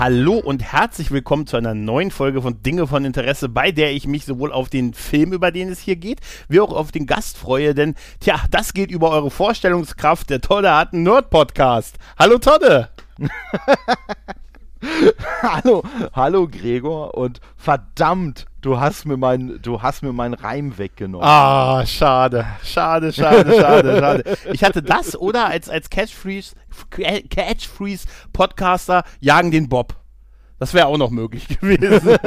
Hallo und herzlich willkommen zu einer neuen Folge von Dinge von Interesse, bei der ich mich sowohl auf den Film, über den es hier geht, wie auch auf den Gast freue, denn tja, das geht über eure Vorstellungskraft. Der Todde hat einen Nerd-Podcast. Hallo Todde! hallo, hallo Gregor und verdammt, du hast mir mein, du hast mir meinen Reim weggenommen. Ah, schade, schade, schade, schade, schade. Ich hatte das oder als als Catchphrase, Catchphrase Podcaster jagen den Bob. Das wäre auch noch möglich gewesen.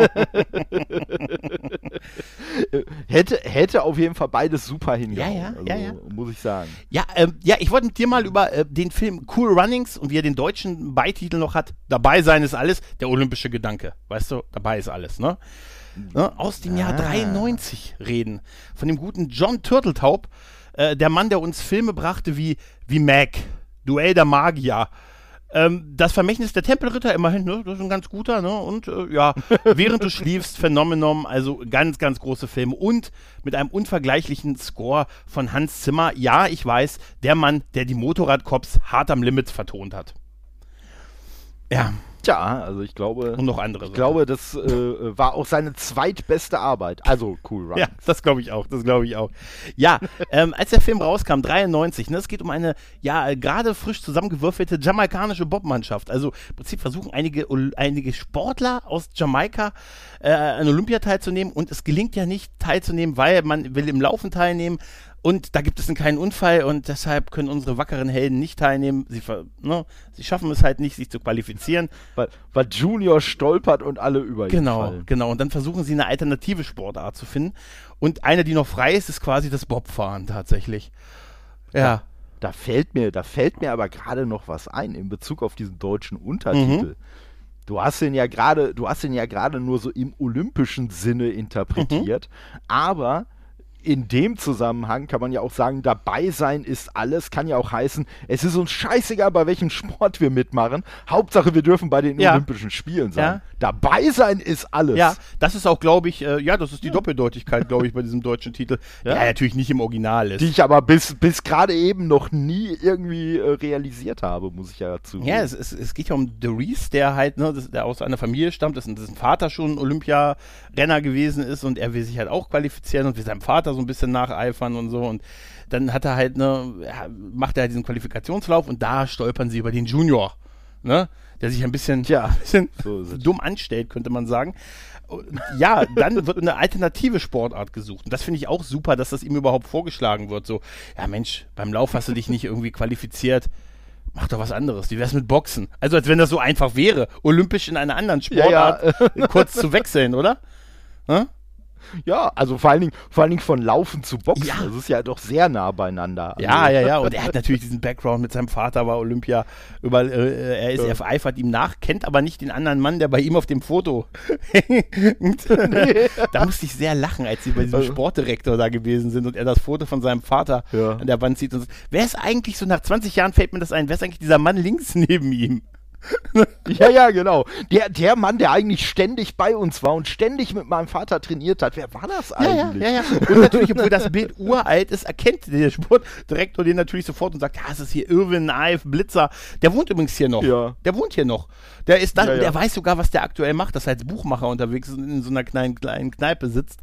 hätte, hätte auf jeden Fall beides super hingehauen. Ja, ja, also, ja, ja. Muss ich sagen. Ja, ähm, ja ich wollte mit dir mal über äh, den Film Cool Runnings und wie er den deutschen Beititel noch hat, dabei sein ist alles, der olympische Gedanke. Weißt du, dabei ist alles, ne? Ne? Aus dem Jahr Ah. 93 reden. Von dem guten John Turteltaub, äh, der Mann, der uns Filme brachte wie, wie Mac, Duell der Magier, ähm, das Vermächtnis der Tempelritter immerhin, ne? Das ist ein ganz guter, ne? Und äh, ja, während du schliefst, Phänomenon, also ganz, ganz große Filme. Und mit einem unvergleichlichen Score von Hans Zimmer. Ja, ich weiß, der Mann, der die Motorradcops hart am Limit vertont hat. Ja, Tja, also ich glaube, und noch andere. ich glaube, das äh, war auch seine zweitbeste Arbeit. Also cool, Run. Ja, das glaube ich auch, das glaube ich auch. Ja, ähm, als der Film rauskam, 93, ne, es geht um eine, ja, äh, gerade frisch zusammengewürfelte jamaikanische Bobmannschaft. Also im Prinzip versuchen einige, einige Sportler aus Jamaika äh, an Olympia teilzunehmen und es gelingt ja nicht teilzunehmen, weil man will im Laufen teilnehmen und da gibt es einen kleinen Unfall und deshalb können unsere wackeren Helden nicht teilnehmen. Sie, ne, sie schaffen es halt nicht, sich zu qualifizieren. Weil, weil Junior stolpert und alle über ihn Genau, fallen. genau. Und dann versuchen sie eine alternative Sportart zu finden. Und eine, die noch frei ist, ist quasi das Bobfahren tatsächlich. Ja. Da fällt mir, da fällt mir aber gerade noch was ein in Bezug auf diesen deutschen Untertitel. Mhm. Du hast den ja gerade, du hast den ja gerade nur so im olympischen Sinne interpretiert, Mhm. aber in dem Zusammenhang kann man ja auch sagen, dabei sein ist alles, kann ja auch heißen, es ist uns scheißegal, bei welchem Sport wir mitmachen. Hauptsache, wir dürfen bei den Ja. Olympischen Spielen sein. Ja. Dabei sein ist alles. Ja, das ist auch, glaube ich, äh, ja, das ist die Doppeldeutigkeit, glaube ich, bei diesem deutschen Titel. Ja, Ja. natürlich nicht im Original ist. Die ich aber bis, bis gerade eben noch nie irgendwie äh, realisiert habe, muss ich ja dazu. Ja, es, es, es geht ja um The Reese, der halt, ne, das, der aus einer Familie stammt, dessen, dessen Vater schon Olympiarenner gewesen ist und er will sich halt auch qualifizieren und will seinem Vater so ein bisschen nacheifern und so und dann hat er halt, ne, ja, macht er halt diesen Qualifikationslauf und da stolpern sie über den Junior, ne, der sich ein bisschen, Tja, ein bisschen so dumm anstellt, könnte man sagen. Ja, dann wird eine alternative Sportart gesucht. Und das finde ich auch super, dass das ihm überhaupt vorgeschlagen wird. So, ja Mensch, beim Lauf hast du dich nicht irgendwie qualifiziert. Mach doch was anderes. Wie wär's mit Boxen? Also als wenn das so einfach wäre, olympisch in einer anderen Ja, Sportart kurz zu wechseln, oder? Hä? Ja, also vor allen Dingen, vor allen Dingen von Laufen zu Boxen. Ja. Das ist ja doch sehr nah beieinander. Ja, Also, ja, ja. Und er hat natürlich diesen Background mit seinem Vater war Olympia. Über, äh, er ist, Ja. er eifert ihm nach, kennt aber nicht den anderen Mann, der bei ihm auf dem Foto hängt. Da musste ich sehr lachen, als sie bei diesem Also- Sportdirektor da gewesen sind und er das Foto von seinem Vater Ja. an der Wand sieht und sagt, wer ist eigentlich so nach 20 Jahren fällt mir das ein, wer ist eigentlich dieser Mann links neben ihm? Ja, ja, genau. Der, der Mann, der eigentlich ständig bei uns war und ständig mit meinem Vater trainiert hat. Wer war das Ja, ja, eigentlich? ja, ja. Und natürlich, obwohl das Bild uralt ist, erkennt der Sportdirektor den natürlich sofort und sagt, ja, es ist hier Irwin Naif, Blitzer. Der wohnt übrigens hier noch. Ja. Der wohnt hier noch. Der ist da, Ja, ja. der weiß sogar, was der aktuell macht, dass er als Buchmacher unterwegs ist und in so einer kleinen, kleinen Kneipe sitzt.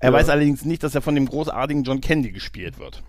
Er weiß allerdings nicht, dass er von dem großartigen John Candy gespielt wird.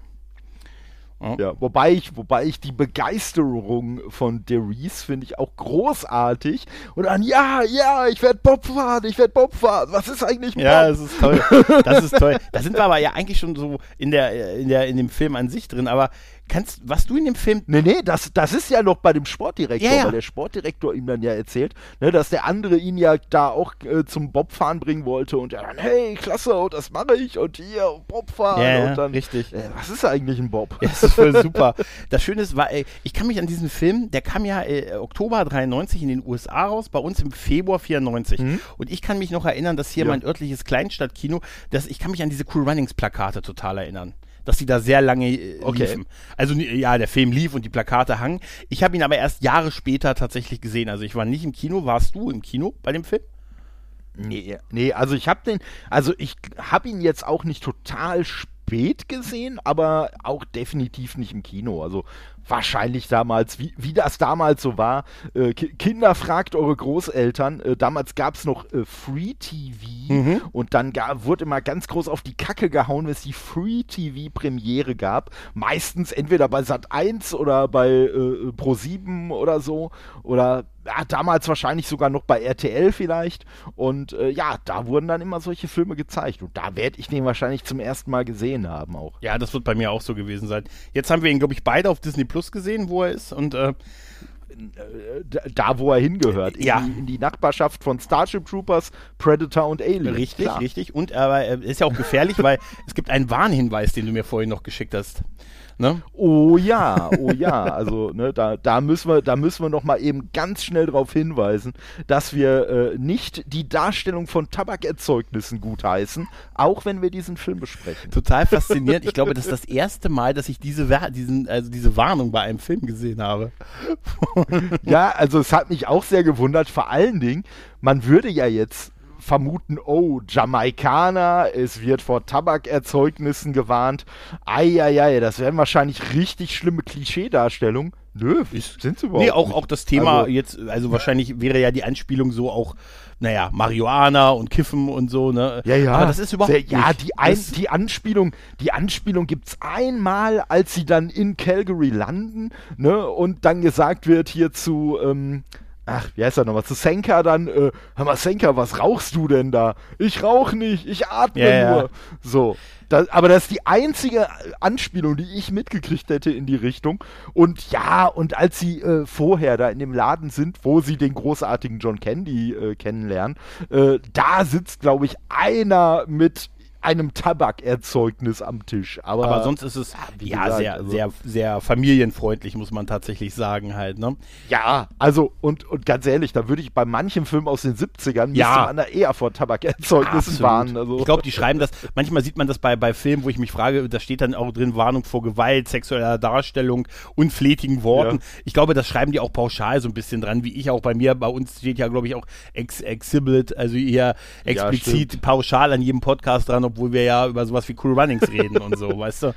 Ja, wobei ich, wobei ich die Begeisterung von Derice finde ich auch großartig. Und dann, ja, ja, ich werde Bob fahren, ich werde Bob fahren. Was ist eigentlich Bob? Ja, das ist toll. Das ist toll. Da sind wir aber ja eigentlich schon so in der, in der, in dem Film an sich drin. Aber Kannst, was du in dem Film. Nee, nee, das, das ist ja noch bei dem Sportdirektor, Ja, ja. weil der Sportdirektor ihm dann ja erzählt, ne, dass der andere ihn ja da auch äh, zum Bobfahren bringen wollte und er dann, hey, klasse, und das mache ich und hier, Bobfahren Ja, ja, und dann. richtig. Äh, was ist eigentlich ein Bob? Ja, das ist voll super. Das Schöne ist, war, ey, ich kann mich an diesen Film, der kam ja äh, Oktober 93 in den USA raus, bei uns im Februar 94. Und ich kann mich noch erinnern, dass hier Mhm. Mein örtliches Kleinstadtkino, dass ich kann mich an diese Cool Runnings Plakate total erinnern. Dass die da sehr lange äh, Okay. liefen. Also ja, der Film lief und die Plakate hangen. Ich habe ihn aber erst Jahre später tatsächlich gesehen. Also ich war nicht im Kino. Warst du im Kino bei dem Film? Nee, nee, also ich habe den, also ich habe ihn jetzt auch nicht total spät gesehen, aber auch definitiv nicht im Kino. Also wahrscheinlich damals, wie, wie das damals so war. Äh, Ki Kinder fragt eure Großeltern. Äh, damals gab es noch äh, Free TV und dann ga, wurde immer ganz groß auf die Kacke gehauen, wenn es die Free TV Premiere gab. Meistens entweder bei Sat 1 oder bei äh, Pro 7 oder so oder ja, damals wahrscheinlich sogar noch bei RTL vielleicht. Und äh, ja, da wurden dann immer solche Filme gezeigt. Und da werde ich den wahrscheinlich zum ersten Mal gesehen haben auch. Ja, das wird bei mir auch so gewesen sein. Jetzt haben wir ihn, glaube ich, beide auf Disney Plus gesehen, wo er ist. Und äh, Da, wo er hingehört. In, Ja. die, in die Nachbarschaft von Starship Troopers, Predator und Alien. Richtig, Klar. richtig. Und aber äh, ist ja auch gefährlich, weil es gibt einen Warnhinweis, den du mir vorhin noch geschickt hast. Ne? Oh ja, oh ja. Also ne, da, da müssen wir, da müssen wir noch mal eben ganz schnell darauf hinweisen, dass wir äh, nicht die Darstellung von Tabakerzeugnissen gutheißen, auch wenn wir diesen Film besprechen. Total faszinierend. Ich glaube, das ist das erste Mal, dass ich diese, diesen, also diese Warnung bei einem Film gesehen habe. Ja, also es hat mich auch sehr gewundert. Vor allen Dingen, man würde ja jetzt vermuten, oh, Jamaikaner, es wird vor Tabakerzeugnissen gewarnt. Eieiei, das wären wahrscheinlich richtig schlimme Klischeedarstellungen. Nö, sind sie überhaupt Nee, auch, nicht. auch das Thema Also- jetzt, also wahrscheinlich wäre ja die Anspielung so auch, naja, Marihuana und Kiffen und so, ne? Ja, ja. Aber das ist überhaupt Sehr, Ja, nicht. die, ein, die Anspielung, die Anspielung gibt's einmal, als sie dann in Calgary landen, ne, und dann gesagt wird hier zu, ähm, ach, wie heißt er nochmal, zu Senka dann, äh, hör mal, Senka, was rauchst du denn da? Ich rauch nicht, ich atme Ja, ja. nur. So. Das, aber das ist die einzige Anspielung, die ich mitgekriegt hätte in die Richtung. Und ja, und als sie äh, vorher da in dem Laden sind, wo sie den großartigen John Candy äh, kennenlernen, äh, da sitzt, glaube ich, einer mit einem Tabakerzeugnis am Tisch. Aber, aber sonst ist es ja gesagt, sehr, also- sehr, sehr familienfreundlich, muss man tatsächlich sagen halt, ne? ja, also und, und ganz ehrlich, da würde ich bei manchen Filmen aus den 70ern müsste Ja. man da eher vor Tabakerzeugnissen warnen. Also. Ich glaube, die schreiben das, manchmal sieht man das bei, bei Filmen, wo ich mich frage, da steht dann auch drin Warnung vor Gewalt, sexueller Darstellung, unflätigen Worten. Ja. Ich glaube, das schreiben die auch pauschal so ein bisschen dran, wie ich auch bei mir, bei uns steht ja, glaube ich, auch ex exhibit, also eher explizit stimmt. pauschal an jedem Podcast dran, obwohl wir ja über sowas wie Cool Runnings reden und so, weißt du?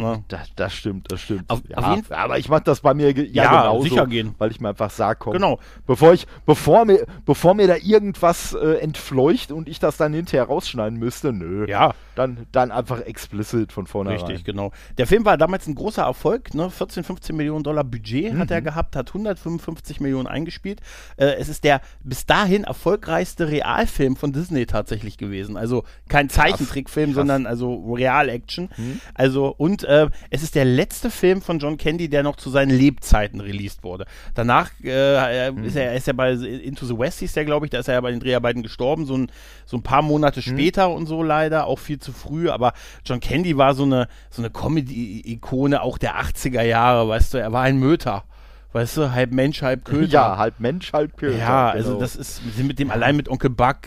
Ne? Das, das stimmt, das stimmt. Auf- ja, auf jeden Fall- aber ich mache das bei mir ja, Ja, genauso, sicher gehen. weil ich mir einfach sage, komm, Genau. bevor ich, bevor mir, bevor mir da irgendwas äh, entfleucht und ich das dann hinterher rausschneiden müsste, nö, Ja. dann, dann einfach explicit von vornherein. Richtig, genau. Der Film war damals ein großer Erfolg, ne? 14, 15 Millionen Dollar Budget hat er gehabt, hat 155 Millionen eingespielt. Äh, es ist der bis dahin erfolgreichste Realfilm von Disney tatsächlich gewesen. Also kein Zeichentrickfilm, sondern also Real-Action. Also und äh, es ist der letzte Film von John Candy, der noch zu seinen Lebzeiten released wurde. Danach äh, äh, ist er ist er bei Into the West hieß der, glaube ich, da ist er ja bei den Dreharbeiten gestorben, so ein, so ein paar Monate später und so leider, auch viel zu früh, aber John Candy war so eine so eine Comedy-Ikone auch der 80er Jahre, weißt du, er war ein Möter. Weißt du, halb Mensch, halb Köter. Ja, halb Mensch, halb Köter. Ja, genau. also das ist mit dem allein mit Onkel Buck,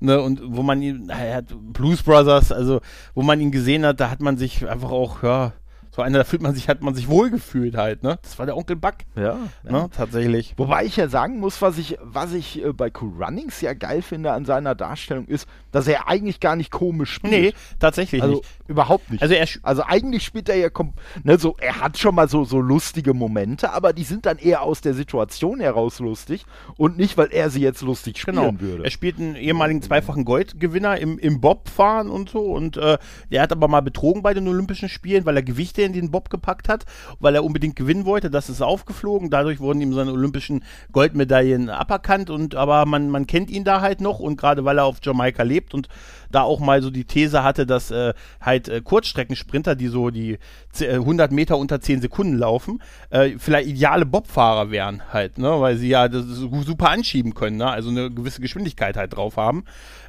ne, und wo man ihn, er hat Blues Brothers, also wo man ihn gesehen hat, da hat man sich einfach auch, ja, so einer, da fühlt man sich, hat man sich wohlgefühlt halt, ne? Das war der Onkel Buck, ja, ne? Tatsächlich. Wobei ich ja sagen muss, was ich, was ich äh, bei Cool Runnings ja geil finde an seiner Darstellung ist, dass er eigentlich gar nicht komisch spielt. Nee, tatsächlich also nicht. überhaupt nicht. Also er also eigentlich spielt er ja, kom- ne, so, er hat schon mal so, so lustige Momente, aber die sind dann eher aus der Situation heraus lustig und nicht, weil er sie jetzt lustig spielen Genau. würde. Er spielt einen ehemaligen zweifachen Goldgewinner im, im Bobfahren und so und äh, der hat aber mal betrogen bei den Olympischen Spielen, weil er Gewichte in den Bob gepackt hat, weil er unbedingt gewinnen wollte. Das ist aufgeflogen. Dadurch wurden ihm seine olympischen Goldmedaillen aberkannt. Und aber man, man kennt ihn da halt noch und gerade weil er auf Jamaika lebt und da auch mal so die These hatte, dass äh, halt äh, Kurzstreckensprinter, die so die 100 Meter unter 10 Sekunden laufen, äh, vielleicht ideale Bobfahrer wären halt, ne, weil sie ja das super anschieben können, ne, also eine gewisse Geschwindigkeit halt drauf haben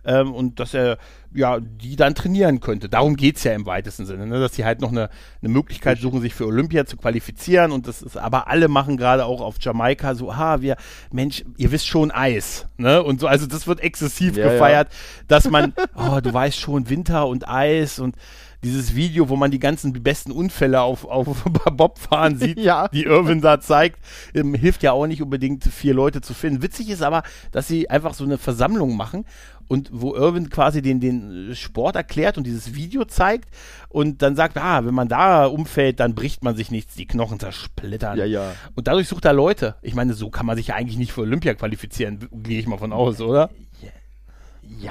ähm, und dass er ja die dann trainieren könnte. Darum geht es ja im weitesten Sinne, ne, dass sie halt noch eine, eine Möglichkeit suchen, sich für Olympia zu qualifizieren und das ist, aber alle machen gerade auch auf Jamaika so, ah, wir, Mensch, ihr wisst schon Eis, ne, und so, also das wird exzessiv ja, gefeiert, ja. dass man, oh, du weißt schon, Winter und Eis und dieses Video, wo man die ganzen besten Unfälle auf, auf Bobfahren sieht, ja. die Irwin da zeigt, ähm, hilft ja auch nicht unbedingt, vier Leute zu finden. Witzig ist aber, dass sie einfach so eine Versammlung machen und wo Irwin quasi den, den Sport erklärt und dieses Video zeigt und dann sagt, ah, wenn man da umfällt, dann bricht man sich nichts, die Knochen zersplittern. Ja, ja. Und dadurch sucht er Leute. Ich meine, so kann man sich ja eigentlich nicht für Olympia qualifizieren, gehe ich mal von aus, oder? Ja,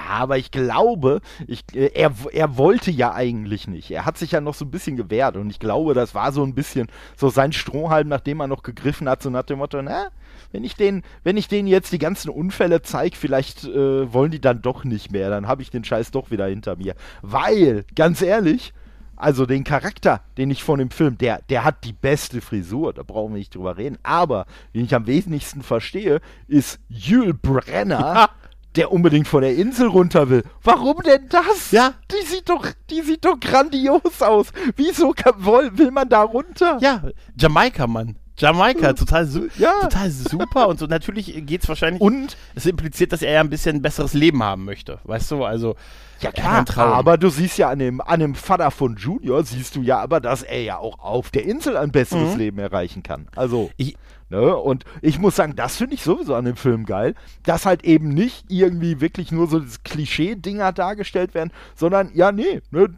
aber ich glaube, ich, äh, er, er wollte ja eigentlich nicht. Er hat sich ja noch so ein bisschen gewehrt und ich glaube, das war so ein bisschen so sein Strohhalm, nachdem er noch gegriffen hat, so nach dem Motto, na, wenn ich den, wenn ich denen jetzt die ganzen Unfälle zeige, vielleicht äh, wollen die dann doch nicht mehr, dann habe ich den Scheiß doch wieder hinter mir. Weil, ganz ehrlich, also den Charakter, den ich von dem Film, der, der hat die beste Frisur, da brauchen wir nicht drüber reden. Aber, den ich am wenigsten verstehe, ist Jules Brenner. Der unbedingt von der Insel runter will. Warum denn das? Ja. Die sieht doch, die sieht doch grandios aus. Wieso kann, will man da runter? Ja, Jamaika, Mann. Jamaika, total, su ja. total super und so. Natürlich geht es wahrscheinlich. Und es impliziert, dass er ja ein bisschen ein besseres Leben haben möchte. Weißt du, also. Ja, klar, aber du siehst ja an dem, an dem Vater von Junior, siehst du ja aber, dass er ja auch auf der Insel ein besseres mhm. Leben erreichen kann. Also. Ich, Ne? Und ich muss sagen, das finde ich sowieso an dem Film geil, dass halt eben nicht irgendwie wirklich nur so Klischee-Dinger dargestellt werden, sondern ja, nee, ne?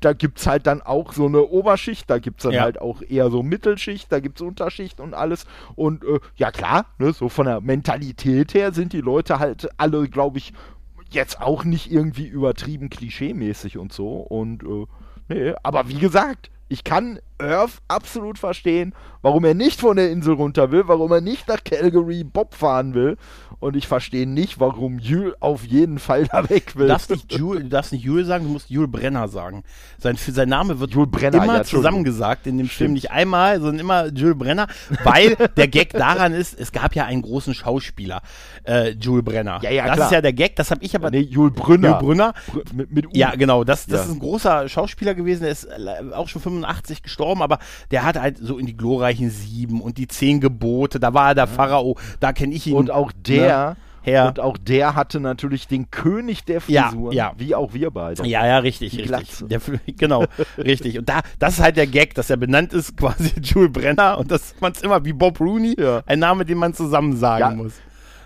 da gibt es halt dann auch so eine Oberschicht, da gibt es dann ja. halt auch eher so Mittelschicht, da gibt es Unterschicht und alles. Und äh, ja klar, ne, so von der Mentalität her sind die Leute halt alle, glaube ich, jetzt auch nicht irgendwie übertrieben klischeemäßig und so. Und äh, nee, aber wie gesagt, ich kann Earth absolut verstehen, warum er nicht von der Insel runter will, warum er nicht nach Calgary Bob fahren will. Und ich verstehe nicht, warum Jules auf jeden Fall da weg will. Du darfst nicht Jules, du darfst nicht Jules sagen, du musst Jules Brenner sagen. Sein, sein Name wird Jules Brenner, immer ja, zusammengesagt in dem Stimmt. Film. Nicht einmal, sondern immer Jules Brenner, weil der Gag daran ist, es gab ja einen großen Schauspieler, äh, Jules Brenner. Ja, ja, das klar. ist ja der Gag, das habe ich aber. Nee, Jules Brünner. Jules Brünner. Br mit, mit ja, genau. Das, das ja. ist ein großer Schauspieler gewesen, der ist auch schon 85 gestorben, aber der hat halt so in die glorreichen Sieben und die Zehn Gebote, da war er der Pharao, da kenne ich ihn. Und auch der. Ne? Her. Und auch der hatte natürlich den König der Frisuren, ja, ja. wie auch wir beide. Ja, ja, richtig, Die richtig. Der, genau, richtig. Und da, das ist halt der Gag, dass er benannt ist, quasi Jules Brenner und dass man es immer wie Bob Rooney, ja. ein Name, den man zusammen sagen muss.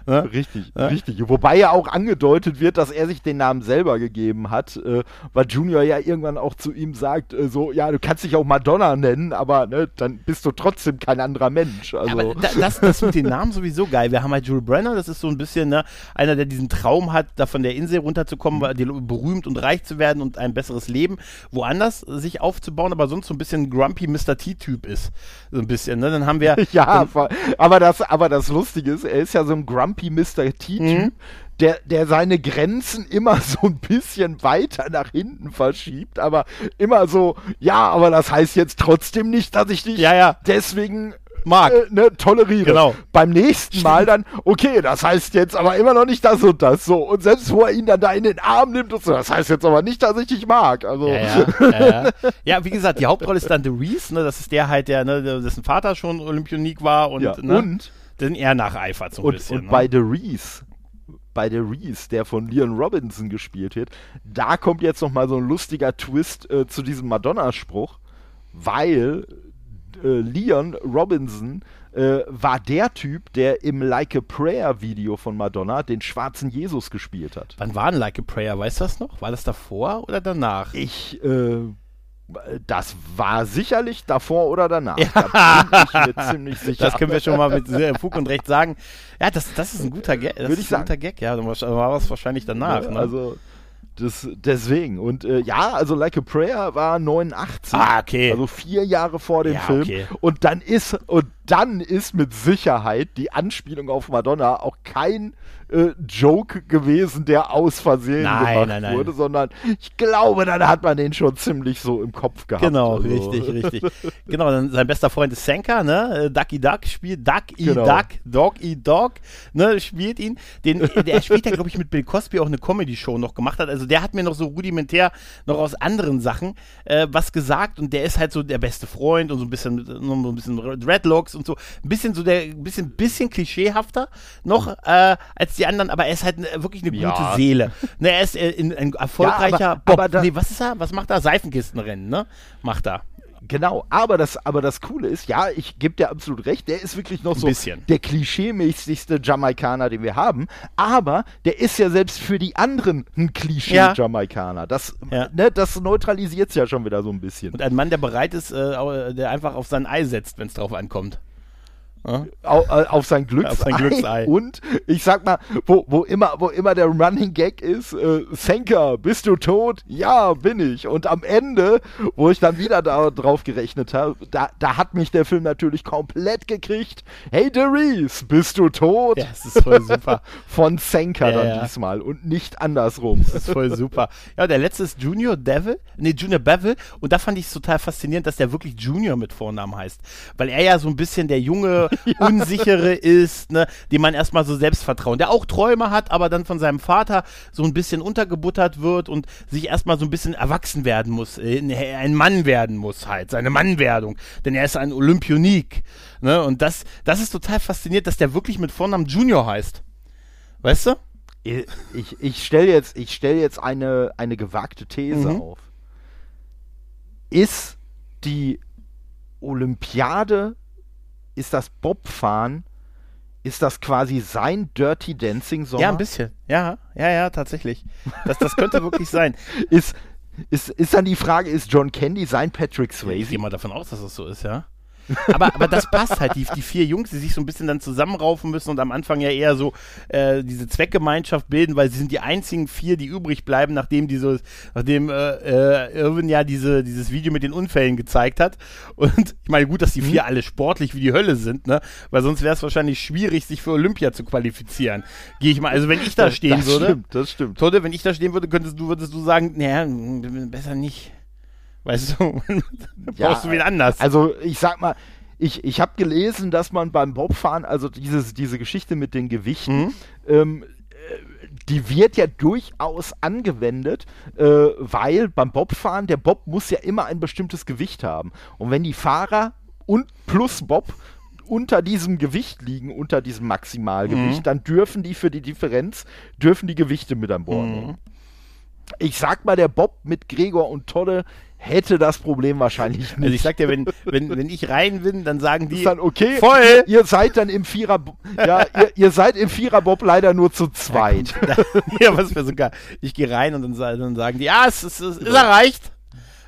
Ne? Richtig, ja? richtig. Wobei ja auch angedeutet wird, dass er sich den Namen selber gegeben hat, äh, weil Junior ja irgendwann auch zu ihm sagt, äh, so, ja, du kannst dich auch Madonna nennen, aber ne, dann bist du trotzdem kein anderer Mensch. Also. Aber da, das, das mit den Namen sowieso geil. Wir haben halt Jules Brenner, das ist so ein bisschen ne, einer, der diesen Traum hat, da von der Insel runterzukommen, mhm. berühmt und reich zu werden und ein besseres Leben woanders sich aufzubauen, aber sonst so ein bisschen grumpy Mr. T-Typ ist. So ein bisschen, ne? Dann haben wir. ja, dann, aber das, aber das Lustige ist, er ist ja so ein grumpy Grumpy Mr. T-Typ, mhm. der, der seine Grenzen immer so ein bisschen weiter nach hinten verschiebt, aber immer so, ja, aber das heißt jetzt trotzdem nicht, dass ich dich ja, ja. deswegen mag, äh, ne, toleriere. Genau. Beim nächsten Mal dann, okay, das heißt jetzt aber immer noch nicht das und das. So, und selbst wo er ihn dann da in den Arm nimmt und so, das heißt jetzt aber nicht, dass ich dich mag. Also. Ja, ja, ja, ja. wie gesagt, die Hauptrolle ist dann The Reese, ne, das ist der halt, der, ne, dessen Vater schon Olympionik war und, ne, und den er nacheifert so ein und, bisschen. Und ne? bei The Reese, bei The Reese, der von Leon Robinson gespielt wird, da kommt jetzt noch mal so ein lustiger Twist äh, zu diesem Madonna-Spruch, weil äh, Leon Robinson äh, war der Typ, der im Like a Prayer Video von Madonna den schwarzen Jesus gespielt hat. Wann war denn Like a Prayer? Weißt du das noch? War das davor oder danach? Ich, äh, das war sicherlich davor oder danach. Ja. Da bin ich mir ziemlich sicher. Das können wir schon mal mit Fug und Recht sagen. Ja, das, das ist ein guter Gag. Das Würde ich sagen. ein guter Gag, ja. Dann war es wahrscheinlich danach. Ja, ne? Also, Das, deswegen. Und äh, ja, also Like a Prayer war 89. Ah, okay. Also vier Jahre vor dem Ja, Film. okay. Und dann ist, und dann ist mit Sicherheit die Anspielung auf Madonna auch kein äh, Joke gewesen, der aus Versehen Nein, gemacht nein, nein. wurde, sondern ich glaube, dann hat man den schon ziemlich so im Kopf gehabt. Genau, Also, richtig, richtig. Genau, dann sein bester Freund ist Senka, ne? Äh, Ducky Duck spielt Duck E Genau. Duck, Dog E Dog, ne? Spielt ihn. Den, der spielt ja, glaube ich, mit Bill Cosby auch eine Comedy-Show noch gemacht hat. Also der hat mir noch so rudimentär noch aus anderen Sachen äh, was gesagt und der ist halt so der beste Freund und so ein bisschen, so ein bisschen Dreadlocks und so. Ein bisschen so der, ein bisschen, bisschen klischeehafter noch äh, als die anderen, aber er ist halt ne, wirklich eine gute Ja. Seele. Ne, er ist äh, in, ein erfolgreicher Ja, aber- Bob. aber da- nee, was ist er? Was macht er? Seifenkistenrennen, ne? Macht er. Genau, aber das, aber das Coole ist, ja, ich gebe dir absolut recht, der ist wirklich noch Ein so bisschen. der klischeemäßigste Jamaikaner, den wir haben, aber der ist ja selbst für die anderen ein Ja. Klischee-Jamaikaner. Das, Ja. ne, das neutralisiert es ja schon wieder so ein bisschen. Und ein Mann, der bereit ist, äh, der einfach auf sein Ei setzt, wenn es drauf ankommt. Äh, auf sein Glücksei. Auf sein Glücksei. Und ich sag mal, wo, wo, immer, wo immer der Running Gag ist, äh, Senka, bist du tot? Ja, bin ich. Und am Ende, wo ich dann wieder da drauf gerechnet habe, da, da hat mich der Film natürlich komplett gekriegt. Hey Derice, bist du tot? Ja, es ist voll super. Von Senka Ja, dann ja. diesmal und nicht andersrum. Das ist voll super. Ja, der letzte ist Junior Devil, nee, Junior Bevel. Und da fand ich es total faszinierend, dass der wirklich Junior mit Vornamen heißt. Weil er ja so ein bisschen der junge, unsichere ist, ne, dem man erstmal so Selbstvertrauen, der auch Träume hat, aber dann von seinem Vater so ein bisschen untergebuttert wird und sich erstmal so ein bisschen erwachsen werden muss, äh, ein Mann werden muss halt, seine Mannwerdung. Denn er ist ein Olympionik. Ne? Und das, das ist total faszinierend, dass der wirklich mit Vornamen Junior heißt. Weißt du? Ich, ich stelle jetzt, ich stell jetzt eine, eine gewagte These Mhm. auf. Ist die Olympiade, ist das Bobfahren, ist das quasi sein Dirty Dancing Sommer? Ja, ein bisschen. Ja, ja, ja, tatsächlich. Das, das könnte wirklich sein. Ist, ist, ist dann die Frage, ist John Candy sein Patrick Ich Swayze? gehe mal davon aus, dass das so ist, ja. Aber, aber das passt halt, die, die vier Jungs, die sich so ein bisschen dann zusammenraufen müssen und am Anfang ja eher so äh, diese Zweckgemeinschaft bilden, weil sie sind die einzigen vier, die übrig bleiben, nachdem diese, nachdem äh, äh, Irwin ja diese, dieses Video mit den Unfällen gezeigt hat. Und ich meine, gut, dass die vier alle sportlich wie die Hölle sind, ne? Weil sonst wäre es wahrscheinlich schwierig, sich für Olympia zu qualifizieren. Gehe ich mal, also wenn ich da stehen das würde. Stimmt, das stimmt. Todde, wenn ich da stehen würde, könntest du, würdest du sagen, naja, besser nicht. Weißt du, brauchst du wen anders. Also ich sag mal, ich, ich habe gelesen, dass man beim Bobfahren, also dieses, diese Geschichte mit den Gewichten, Mhm. ähm, äh, die wird ja durchaus angewendet, äh, weil beim Bobfahren, der Bob muss ja immer ein bestimmtes Gewicht haben. Und wenn die Fahrer und plus Bob unter diesem Gewicht liegen, unter diesem Maximalgewicht, Mhm. dann dürfen die für die Differenz, dürfen die Gewichte mit an Bord Mhm. Ich sag mal, der Bob mit Gregor und Todde hätte das Problem wahrscheinlich nicht. Also ich sag dir, wenn, wenn, wenn ich rein bin, dann sagen die dann okay. voll. Ihr seid dann im Vierer, ja, ihr, ihr seid im Viererbob leider nur zu zweit. ja, was für sogar. Ich gehe rein und dann, dann sagen die, ja, es ist, es ist erreicht.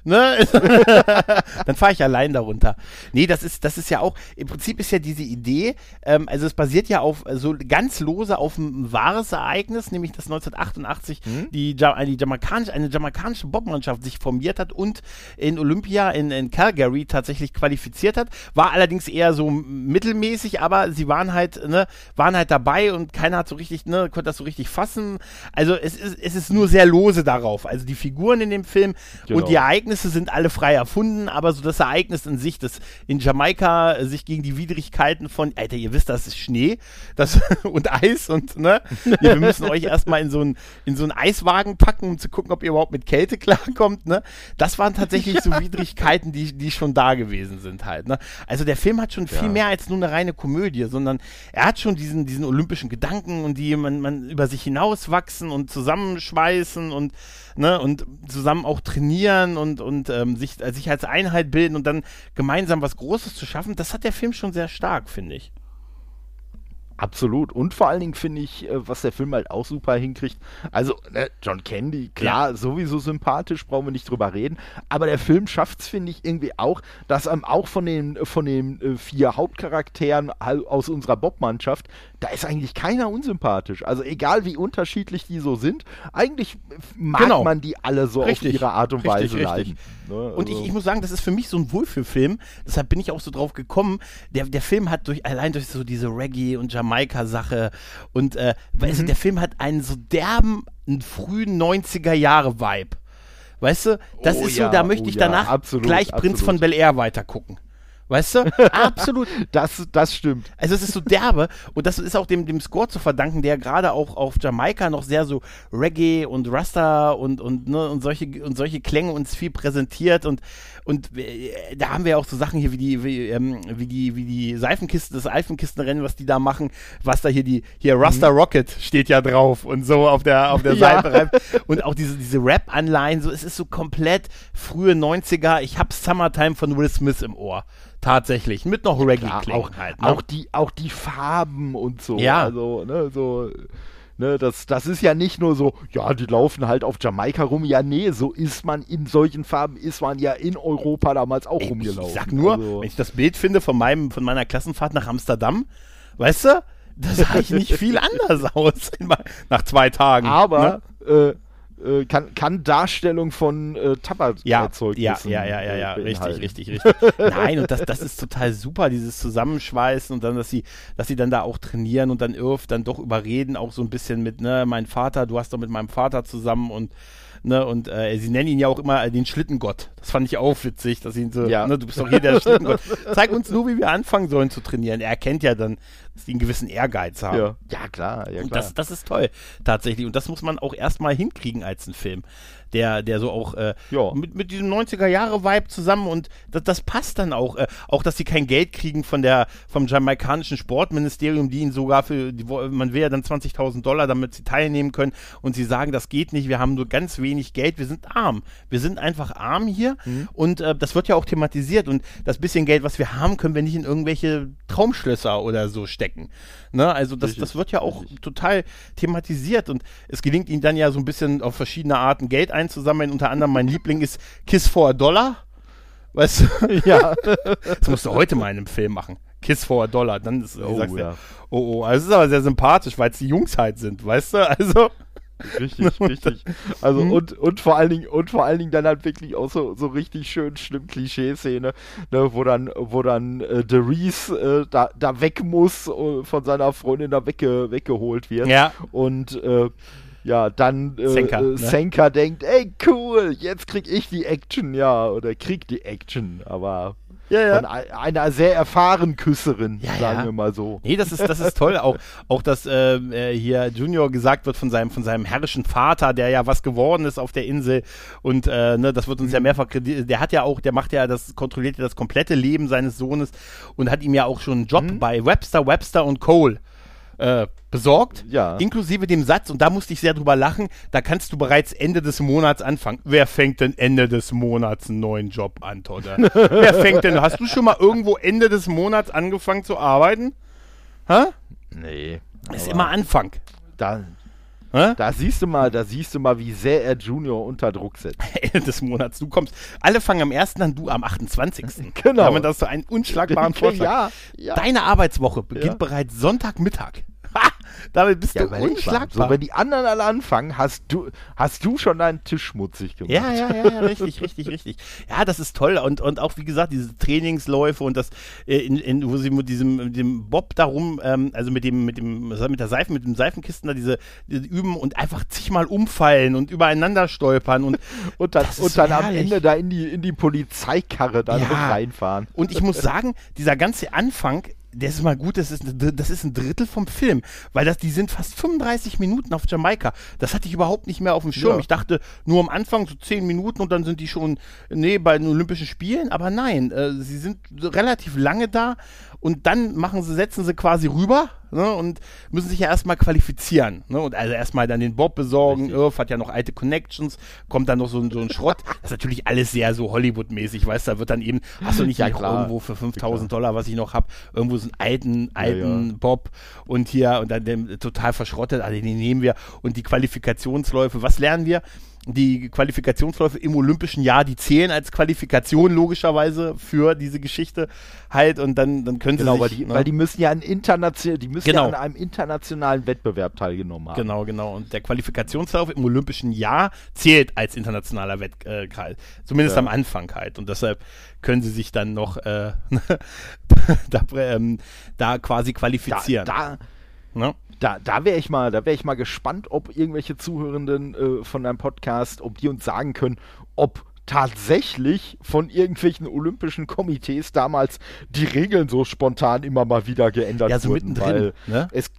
Ne? dann fahre ich allein darunter. Nee, das ist, das ist ja auch, im Prinzip ist ja diese Idee, ähm, also es basiert ja auf so ganz lose auf ein wahres Ereignis, nämlich dass 1988 die, ja die jamaikanische, eine jamaikanische Bobmannschaft sich formiert hat und in Olympia in, in Calgary tatsächlich qualifiziert hat. War allerdings eher so mittelmäßig, aber sie waren halt, ne, waren halt dabei und keiner hat so richtig, ne, konnte das so richtig fassen. Also es ist, es ist nur sehr lose darauf. Also die Figuren in dem Film Genau. und die Ereignisse sind alle frei erfunden, aber so das Ereignis in sich, das in Jamaika äh, sich gegen die Widrigkeiten von, Alter, ihr wisst, das ist Schnee das, und Eis und, ne, wir müssen euch erstmal in so einen in so einen Eiswagen packen, um zu gucken, ob ihr überhaupt mit Kälte klarkommt, ne. Das waren tatsächlich so Widrigkeiten, die, die schon da gewesen sind halt, ne. Also der Film hat schon viel mehr als nur eine reine Komödie, sondern er hat schon diesen, diesen olympischen Gedanken und die man, man über sich hinauswachsen und zusammenschweißen und, ne, und zusammen auch trainieren und, und ähm, sich, äh, sich als Einheit bilden und dann gemeinsam was Großes zu schaffen, das hat der Film schon sehr stark, finde ich. Absolut. Und vor allen Dingen finde ich, äh, was der Film halt auch super hinkriegt. Also, ne, John Candy, klar, sowieso sympathisch, brauchen wir nicht drüber reden. Aber der Film schafft es, finde ich, irgendwie auch, dass ähm, auch von den, von den äh, vier Hauptcharakteren aus unserer Bob-Mannschaft, da ist eigentlich keiner unsympathisch. Also, egal wie unterschiedlich die so sind, eigentlich mag Genau. man die alle so Richtig. auf ihre Art und Richtig, Weise richtig. leiden. Ne? Und ich, Also- ich muss sagen, das ist für mich so ein Wohlfühlfilm. Deshalb bin ich auch so drauf gekommen. Der, der Film hat durch, allein durch so diese Reggae- und Jamaika-Sache und äh, Mhm. weißt du, der Film hat einen so derben, einen frühen 90er-Jahre-Vibe. Weißt du, das Oh ist ja, so, da möchte oh ich ja, danach absolut, gleich Prinz absolut. von Bel Air weitergucken. Weißt du? Absolut. das, das stimmt. Also es ist so derbe und das ist auch dem, dem Score zu verdanken, der gerade auch auf Jamaika noch sehr so Reggae und Rasta und, und, ne, und, solche, und solche Klänge uns viel präsentiert und, und äh, da haben wir auch so Sachen hier wie die, wie, ähm, wie die, wie die Seifenkisten, das Seifenkistenrennen, was die da machen, was da hier die, hier Rasta Rocket steht ja drauf und so auf der, auf der Ja. Seite und auch diese, diese Rap-Anleihen, so, es ist so komplett frühe 90er, ich hab Summertime von Will Smith im Ohr. Tatsächlich, mit noch Ja, Reggae-Klängen auch, halt. Ne? auch, die, auch die Farben und so. Ja. Also, ne, so. Ne, das, das ist ja nicht nur so, ja, die laufen halt auf Jamaika rum. Ja, nee, so ist man in solchen Farben, ist man ja in Europa damals auch Ey, rumgelaufen. ich sag nur, also, wenn ich das Bild finde von, meinem, von meiner Klassenfahrt nach Amsterdam, weißt du, da sah ich nicht viel anders aus in mein, nach zwei Tagen. aber ne? äh, äh, kann, kann Darstellung von äh, ja, ja, ja, ja, ja, ja, äh, richtig, richtig, richtig. Nein, und das, das ist total super, dieses Zusammenschweißen und dann, dass sie, dass sie dann da auch trainieren und dann Irv dann doch überreden, auch so ein bisschen mit, ne, mein Vater, du hast doch mit meinem Vater zusammen und Ne, und äh, sie nennen ihn ja auch immer den Schlittengott. Das fand ich auch witzig, dass sie ihn so, Ja. ne, du bist doch hier der Schlittengott. Zeig uns nur, wie wir anfangen sollen zu trainieren. Er erkennt ja dann, dass die einen gewissen Ehrgeiz haben. Ja. ja, klar, ja, Und klar. das, das ist toll, tatsächlich. Und das muss man auch erstmal hinkriegen als ein Film, der, der so auch äh, Ja. mit, mit diesem 90er-Jahre-Vibe zusammen und das, das passt dann auch. Äh, auch, dass sie kein Geld kriegen von der, vom jamaikanischen Sportministerium, die ihnen sogar für, die, man will ja dann 20.000 Dollar, damit sie teilnehmen können. Und sie sagen, das geht nicht, wir haben nur ganz wenig Geld, wir sind arm. Wir sind einfach arm hier Mhm. und äh, das wird ja auch thematisiert. Und das bisschen Geld, was wir haben, können wir nicht in irgendwelche Traumschlösser oder so stecken. Ne? Also das, das wird ja auch total thematisiert und es gelingt ihnen dann ja so ein bisschen auf verschiedene Arten Geld einzusammeln. Unter anderem mein Liebling ist Kiss for a Dollar. Weißt du, ja. das musst du heute mal in einem Film machen. Kiss for a Dollar. Dann ist, Oh, sagst ja. oh, oh, also es ist aber sehr sympathisch, weil es die Jungs halt sind, weißt du? Also, Richtig, richtig. Also Mhm. und, und vor allen Dingen, und vor allen Dingen dann halt wirklich auch so, so richtig schön schlimm Klischee-Szene, ne, wo dann, wo dann äh, Reese äh, da, da weg muss, äh, von seiner Freundin da wegge, weggeholt wird. ja. Und äh, ja, dann äh, Senka, äh, ne? Senka denkt, ey cool, jetzt krieg ich die Action, ja, oder krieg die Action, aber Ja, von ei- einer sehr erfahrenen Küsserin, Ja, sagen ja. wir mal so. Nee, das ist, das ist toll. Auch, auch dass äh, äh, hier Junior gesagt wird von seinem, von seinem herrischen Vater, der ja was geworden ist auf der Insel. Und äh, ne, das wird uns ja mehrfach kreditiert. Der hat ja auch, der macht ja das, kontrolliert ja das komplette Leben seines Sohnes und hat ihm ja auch schon einen Job bei Webster, Webster und Cole äh, besorgt. Ja. Inklusive dem Satz, und da musste ich sehr drüber lachen, da kannst du bereits Ende des Monats anfangen. Wer fängt denn Ende des Monats einen neuen Job an, Todde? Wer fängt denn, hast du schon mal irgendwo Ende des Monats angefangen zu arbeiten? Hä? Nee. Ist immer Anfang. Da, Hä? Da siehst du mal, da siehst du mal, wie sehr er Junior unter Druck setzt. Ende des Monats. Du kommst. Alle fangen am 1., dann du am 28. Genau. Damit hast du einen unschlagbaren Vorschlag. ja, ja. Deine Arbeitswoche beginnt Ja. bereits Sonntagmittag. Ha! Damit bist ja, du unschlagbar. So, wenn die anderen alle anfangen, hast du, hast du schon deinen Tisch schmutzig gemacht. Ja, ja, ja, ja, richtig, richtig, richtig. Ja, das ist toll. Und, und auch, wie gesagt, diese Trainingsläufe und das, äh, in, in, wo sie mit diesem, mit dem Bob darum, ähm, also mit dem, mit dem, mit der Seifen, mit dem Seifenkisten da diese, diese üben und einfach zigmal umfallen und übereinander stolpern und Und dann, und dann am. Ende da in die, in die Polizeikarre dann Ja. reinfahren. Und ich muss sagen, dieser ganze Anfang, der ist mal gut, das ist, das ist ein Drittel vom Film, weil das, die sind fast 35 Minuten auf Jamaika. Das hatte ich überhaupt nicht mehr auf dem Schirm. Ja. Ich dachte nur am Anfang so 10 Minuten und dann sind die schon, nee, bei den Olympischen Spielen, aber nein, äh, sie sind relativ lange da und dann machen sie, setzen sie quasi rüber, ne, und müssen sich ja erstmal qualifizieren. Ne, und also erstmal dann den Bob besorgen. Richtig. Irv hat ja noch alte Connections, kommt dann noch so, ein- so ein Schrott. Das ist natürlich alles sehr so Hollywood-mäßig, weißt du, da wird dann eben, hast du nicht Ja, klar. irgendwo für 5000 Dollar, was ich noch habe, irgendwo so einen alten, alten ja. Bob und hier, und dann den, total verschrottet, also den nehmen wir. Und die Qualifikationsläufe, was lernen wir? Die Qualifikationsläufe im olympischen Jahr, die zählen als Qualifikation logischerweise für diese Geschichte halt und dann, dann können sie Genau, sich, weil die, ne? weil die müssen ja an international, die müssen Genau. ja an einem internationalen Wettbewerb teilgenommen haben. Genau, genau. Und der Qualifikationslauf im olympischen Jahr zählt als internationaler Wettbewerb. Zumindest Ja. am Anfang halt. Und deshalb können sie sich dann noch äh, da, ähm, da quasi Da, qualifizieren. da, ne? Da, da wäre ich mal, da wäre ich mal gespannt, ob irgendwelche Zuhörenden äh, von deinem Podcast, ob die uns sagen können, ob tatsächlich von irgendwelchen olympischen Komitees damals die Regeln so spontan immer mal wieder geändert Ja, so wurden, mittendrin. Ne? es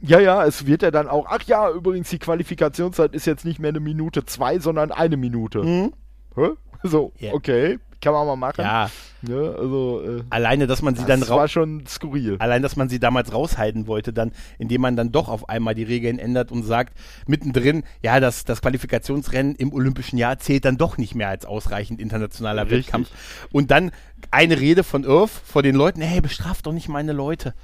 ja, ja, es wird ja dann auch, ach ja, übrigens, die Qualifikationszeit ist jetzt nicht mehr eine Minute zwei, sondern eine Minute. Mhm. Hä? So, Ja. okay, kann man mal machen. Ja, Ne, also, äh, alleine, dass man sie dann das raus. war schon skurril. Allein, dass man sie damals raushalten wollte, dann, indem man dann doch auf einmal die Regeln ändert und sagt, mittendrin, ja, das, das Qualifikationsrennen im olympischen Jahr zählt dann doch nicht mehr als ausreichend internationaler Richtig. Wettkampf. Und dann eine Rede von Irv vor den Leuten, hey, bestraft doch nicht meine Leute.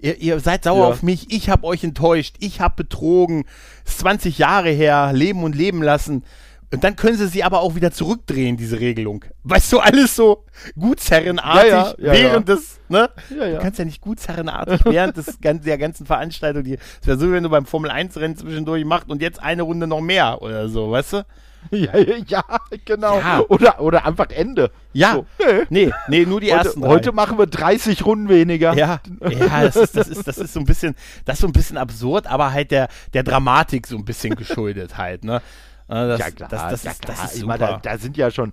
Ihr, ihr seid sauer Ja. auf mich, ich habe euch enttäuscht, ich habe betrogen, ist 20 Jahre her, leben und leben lassen. Und dann können sie sie aber auch wieder zurückdrehen, diese Regelung. Weißt du, alles so gutsherrenartig Ja, ja, ja, während des, ne? Du kannst ja nicht gutsherrenartig während des, der ganzen Veranstaltung, die, es wäre so, wenn du beim Formel-1-Rennen zwischendurch machst und jetzt eine Runde noch mehr oder so, weißt du? Ja, ja, genau. Ja. Oder, oder einfach Ende. Ja. So, nee. Nee, nee, nur die ersten Heute, drei. heute machen wir 30 Runden weniger. Ja, ja, das ist, das ist, das ist so ein bisschen, das ist so ein bisschen absurd, aber halt der, der Dramatik so ein bisschen geschuldet halt, ne? Äh, Das, ja klar, das, das, ja ist, klar. das ist super. meine, da, da sind ja schon,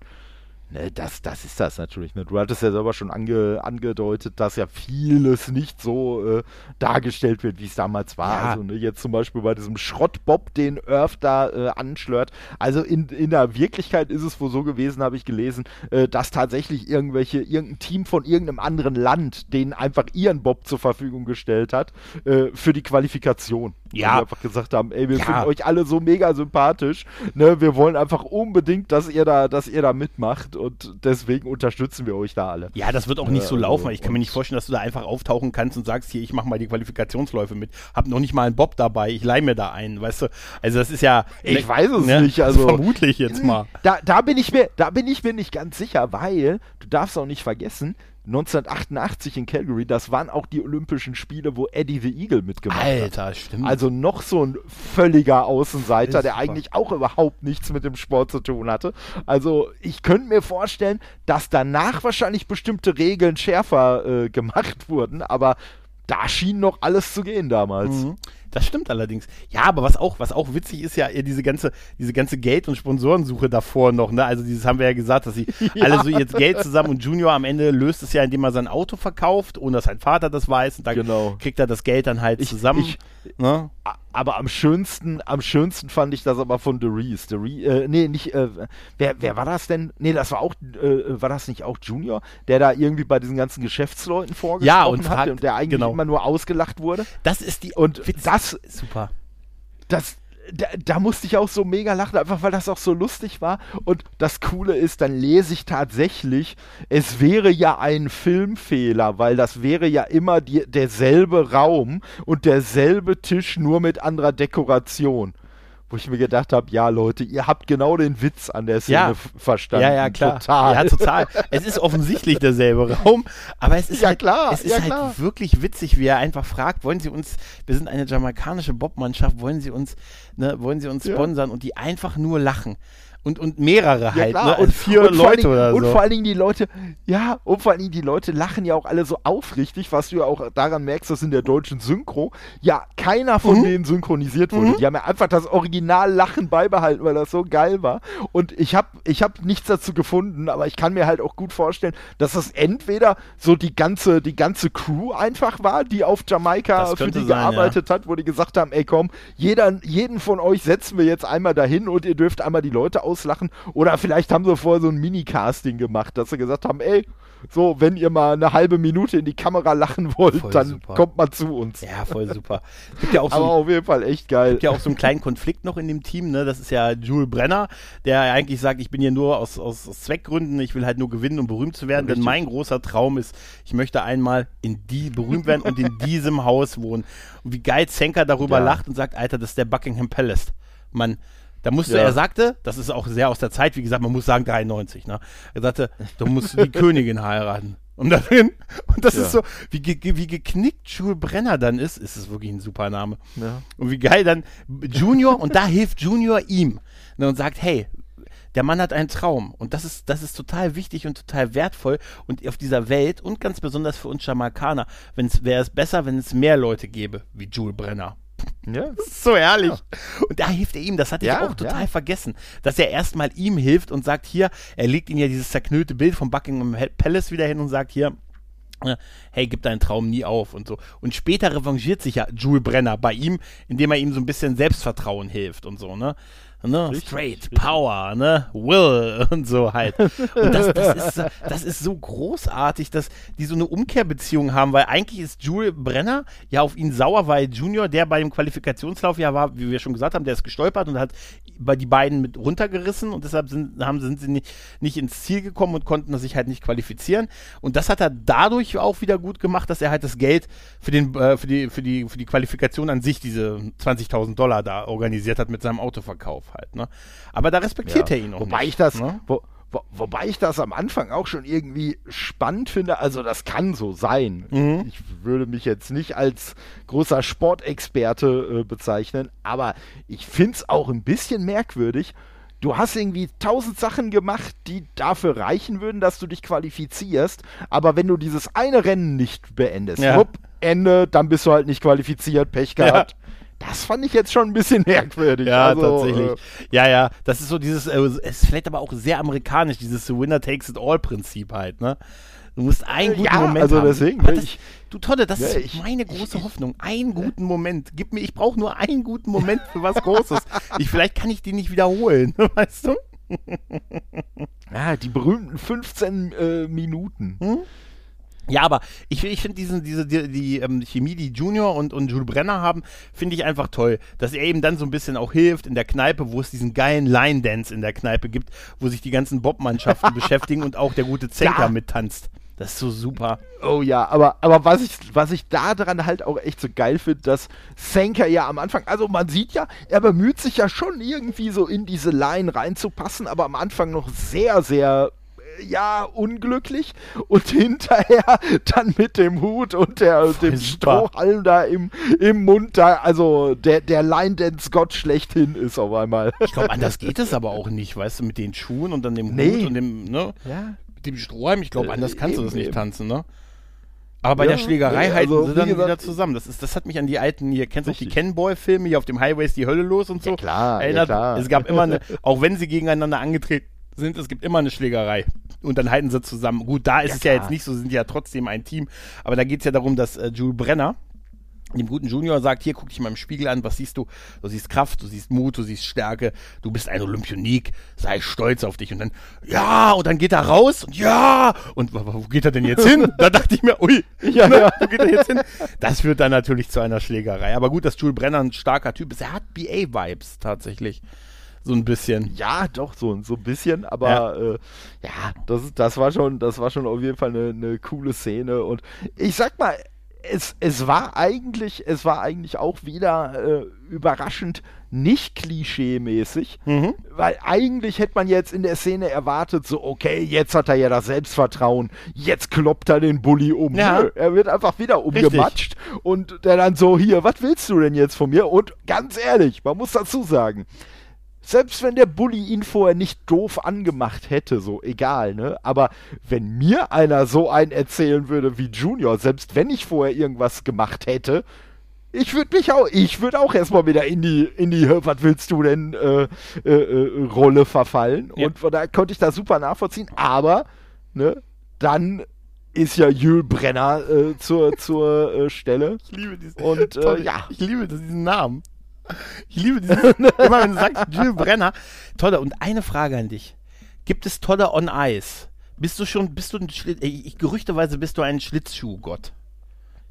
ne, das, das ist das natürlich. Ne? Du hattest ja selber schon ange, angedeutet, dass ja vieles nicht so äh, dargestellt wird, wie es damals war. Ja. Also ne, jetzt zum Beispiel bei diesem Schrottbob, den Irv da äh, anschlört. Also in, in der Wirklichkeit ist es wohl so gewesen, habe ich gelesen, äh, dass tatsächlich irgendwelche, irgendein Team von irgendeinem anderen Land denen einfach ihren Bob zur Verfügung gestellt hat äh, für die Qualifikation. Ja. Weil die einfach gesagt haben, ey, wir Ja. finden euch alle so mega sympathisch. Ne, wir wollen einfach unbedingt, dass ihr da, dass ihr da mitmacht und deswegen unterstützen wir euch da alle. Ja, das wird auch nicht so Äh, laufen. also, Ich kann mir nicht vorstellen, dass du da einfach auftauchen kannst und sagst, hier, ich mache mal die Qualifikationsläufe mit. Hab noch nicht mal einen Bob dabei, ich leih mir da einen, weißt du? Also das ist ja. Ich weiß es nicht, also- Vermutlich jetzt mal. Da, da bin ich mir, da bin ich mir nicht ganz sicher, weil du darfst auch nicht vergessen, 1988 in Calgary, das waren auch die Olympischen Spiele, wo Eddie the Eagle mitgemacht hat. Alter, stimmt. Also noch so ein völliger Außenseiter, der super. eigentlich auch überhaupt nichts mit dem Sport zu tun hatte. Also ich könnte mir vorstellen, dass danach wahrscheinlich bestimmte Regeln schärfer äh, gemacht wurden, aber da schien noch alles zu gehen damals. Mhm. Das stimmt allerdings. Ja, aber was auch, was auch witzig ist ja, diese ganze, diese ganze Geld- und Sponsorensuche davor noch, ne? Also dieses haben wir ja gesagt, dass sie alle so jetzt Geld zusammen und Junior am Ende löst es ja, indem er sein Auto verkauft, ohne dass sein Vater das weiß. Und dann Genau. kriegt er das Geld dann halt Ich- zusammen. ich- ne? Aber am schönsten, am schönsten fand ich das aber von Derice. Deri äh, nee, nicht, äh, wer, wer war das denn? Nee, das war auch, äh, war das nicht auch Junior, der da irgendwie bei diesen ganzen Geschäftsleuten vorgesprochen Ja, und hatte fragt- und der eigentlich genau. immer nur ausgelacht wurde. Das ist die. Und Witz- das, Super. das, da, da musste ich auch so mega lachen, einfach weil das auch so lustig war. Und das Coole ist, dann lese ich tatsächlich, es wäre ja ein Filmfehler, weil das wäre ja immer die, derselbe Raum und derselbe Tisch, nur mit anderer Dekoration. Wo ich mir gedacht habe, ja Leute, ihr habt genau den Witz an der Szene Ja. verstanden. Ja, ja, klar. Total. Ja, total. es ist offensichtlich derselbe Raum, aber es ist Ja, halt, klar, es ist ja, halt klar. wirklich witzig, wie er einfach fragt, wollen Sie uns, wir sind eine jamaikanische Bobmannschaft, wollen Sie uns, ne, wollen Sie uns sponsern und die einfach nur lachen. Und, und mehrere Ja, halt, klar. ne? und Also vier und vor allen Leute Dingen, oder Und so. vor allen Dingen die Leute, ja, und vor allen Dingen die Leute lachen ja auch alle so aufrichtig, was du ja auch daran merkst, dass in der deutschen Synchro ja keiner von Mhm. denen synchronisiert wurde. Die haben ja einfach das Original-Lachen beibehalten, weil das so geil war. Und ich habe ich hab nichts dazu gefunden, aber ich kann mir halt auch gut vorstellen, dass das entweder so die ganze, die ganze Crew einfach war, die auf Jamaika für die sein, ja. gearbeitet hat, wo die gesagt haben, ey komm, jeder, jeden von euch setzen wir jetzt einmal dahin und ihr dürft einmal die Leute auslachen. Oder vielleicht haben sie vorher so ein Mini-Casting gemacht, dass sie gesagt haben, ey, so, wenn ihr mal eine halbe Minute in die Kamera lachen wollt, Voll dann super. kommt mal zu uns. Ja, voll super. Gibt ja auch so Aber auf jeden Fall echt geil. gibt ja auch so einen kleinen Konflikt noch in dem Team, ne? Das ist ja Jules Brenner, der eigentlich sagt, ich bin hier nur aus, aus, aus Zweckgründen, ich will halt nur gewinnen und berühmt zu werden, denn Richtig. mein großer Traum ist, ich möchte einmal in die berühmt werden und in diesem Haus wohnen. Und wie geil Zenker darüber Ja. lacht und sagt, Alter, das ist der Buckingham Palace. Mann, da musste, Ja. er sagte, das ist auch sehr aus der Zeit, wie gesagt, man muss sagen 93, ne? Er sagte, du musst die Königin heiraten. Und darin, und das Ja. ist so, wie, wie geknickt Jules Brenner dann ist, ist es wirklich ein super Name. Ja. Und wie geil dann Junior, und da hilft Junior ihm ne, und sagt, hey, der Mann hat einen Traum und das ist, das ist total wichtig und total wertvoll und auf dieser Welt und ganz besonders für uns Jamaikaner, wäre es besser, wenn es mehr Leute gäbe wie Jules Brenner. Ja. Das ist so herrlich. Und da hilft er ihm, das hatte Ja, ich auch total ja. vergessen, dass er erstmal ihm hilft und sagt hier, er legt ihm ja dieses zerknüllte Bild vom Buckingham Palace wieder hin und sagt hier, äh, hey, gib deinen Traum nie auf und so. Und später revanchiert sich ja Jules Brenner bei ihm, indem er ihm so ein bisschen Selbstvertrauen hilft und so, ne? Ne? Richtig, Straight, richtig. Power, ne? Will und so halt. Und das, das, ist, so- das ist so großartig, dass die so eine Umkehrbeziehung haben, weil eigentlich ist Jules Brenner ja auf ihn sauer, weil Junior, der bei dem Qualifikationslauf ja war, wie wir schon gesagt haben, der ist gestolpert und hat bei die beiden mit runtergerissen und deshalb sind, haben, sind sie nicht, nicht ins Ziel gekommen und konnten sich halt nicht qualifizieren. Und das hat er dadurch auch wieder gut gemacht, dass er halt das Geld für, den, äh, für, die, für, die, für die Qualifikation an sich, diese 20.000 Dollar da organisiert hat mit seinem Autoverkauf halt. Ne? Aber da respektiert er ihn auch Wobei nicht. ich das, ne? wo, wo, wobei ich das am Anfang auch schon irgendwie spannend finde. Also das kann so sein. Mhm. Ich würde mich jetzt nicht als großer Sportexperte äh, bezeichnen, aber ich finde es auch ein bisschen merkwürdig. Du hast irgendwie tausend Sachen gemacht, die dafür reichen würden, dass du dich qualifizierst, aber wenn du dieses eine Rennen nicht beendest, Ja. wupp, Ende, dann bist du halt nicht qualifiziert, Pech gehabt. Das fand ich jetzt schon ein bisschen merkwürdig. Ja, also, tatsächlich. äh, ja, ja, das ist so dieses, äh, es ist vielleicht aber auch sehr amerikanisch, dieses Winner takes it all Prinzip halt, ne? Du musst einen guten Ja, Moment also haben. deswegen, das, ich- du Tolle, das Ja, ist ich- meine große Hoffnung. Einen guten Moment. Gib mir, ich brauche nur einen guten Moment für was Großes. Ich, vielleicht kann ich den nicht wiederholen, weißt du? Ja, die berühmten 15 äh, Minuten. Ja, aber ich, ich finde diesen, diese, die, die ähm, Chemie, die Junior und, und Jules Brenner haben, finde ich einfach toll. Dass er eben dann so ein bisschen auch hilft in der Kneipe, wo es diesen geilen Line-Dance in der Kneipe gibt, wo sich die ganzen Bob-Mannschaften beschäftigen und auch der gute Zenker Ja. mittanzt. Das ist so super. Oh ja, aber, aber was, ich, was ich daran halt auch echt so geil finde, dass Senker ja am Anfang, also man sieht ja, er bemüht sich ja schon irgendwie so in diese Line reinzupassen, aber am Anfang noch sehr, sehr, ja, unglücklich und hinterher dann mit dem Hut und der, dem. Strohhalm da im, im Mund da, also der, der Line-Dance-Gott schlechthin ist auf einmal. Ich glaube, anders geht es aber auch nicht, weißt du, mit den Schuhen und dann dem Nee. Hut und dem, ne? Ja. Mit dem Strohhalm. Ich glaube, Äh, anders kannst du eben, das nicht eben. tanzen, ne? Aber bei Ja, der Schlägerei nee, halten also, sie dann gesagt, wieder zusammen. Das, ist, das hat mich an die alten, hier, kennst du die. Cannonball-Filme, hier auf dem Highway ist die Hölle los und so? klar, ja Erinnert, klar. Es gab immer eine, auch wenn sie gegeneinander angetreten sind, es gibt immer eine Schlägerei. Und dann halten sie zusammen. Gut, da ist Ja, es ja klar. jetzt nicht so, sind ja trotzdem ein Team. Aber da geht es ja darum, dass äh, Jules Brenner, dem guten Junior sagt, hier, guck dich mal im Spiegel an, was siehst du? Du siehst Kraft, du siehst Mut, du siehst Stärke, du bist ein Olympionik, sei stolz auf dich. Und dann, ja, und dann geht er raus und ja, und wo, wo geht er denn jetzt hin? da dachte ich mir, ui, Ja, ne, ja. wo geht er jetzt hin? Das führt dann natürlich zu einer Schlägerei. Aber gut, dass Jules Brenner ein starker Typ ist. Er hat BA-Vibes tatsächlich. So ein bisschen. Ja, doch, so, so ein bisschen, aber ja, äh, ja das, das, war schon, das war schon auf jeden Fall eine, eine coole Szene. Und ich sag mal, es, es war eigentlich, es war eigentlich auch wieder äh, überraschend nicht klischee-mäßig, Mhm. weil eigentlich hätte man jetzt in der Szene erwartet, so, okay, jetzt hat er ja das Selbstvertrauen, jetzt kloppt er den Bully um. Ja. Nö, er wird einfach wieder umgematscht und der dann so, hier, was willst du denn jetzt von mir? Und ganz ehrlich, man muss dazu sagen, selbst wenn der Bully ihn vorher nicht doof angemacht hätte, so egal, ne? Aber wenn mir einer so einen erzählen würde wie Junior, selbst wenn ich vorher irgendwas gemacht hätte, ich würde mich auch, ich würde auch erstmal wieder in die, in die, was willst du denn, äh, äh, äh, Rolle verfallen. Ja. Und von daher konnte ich das super nachvollziehen. Aber, ne, dann ist ja Jules Brenner äh, zur, zur äh, Stelle. Ich liebe diesen, Und, äh, toll, ja. ich liebe diesen Namen. Ich liebe diesen, immer wenn du sagst, Jules Brenner. Tolle, und eine Frage an dich. Gibt es Tolle on Ice? Bist du schon, bist du ein Schlitz, ich, gerüchteweise bist du ein Schlitzschuhgott.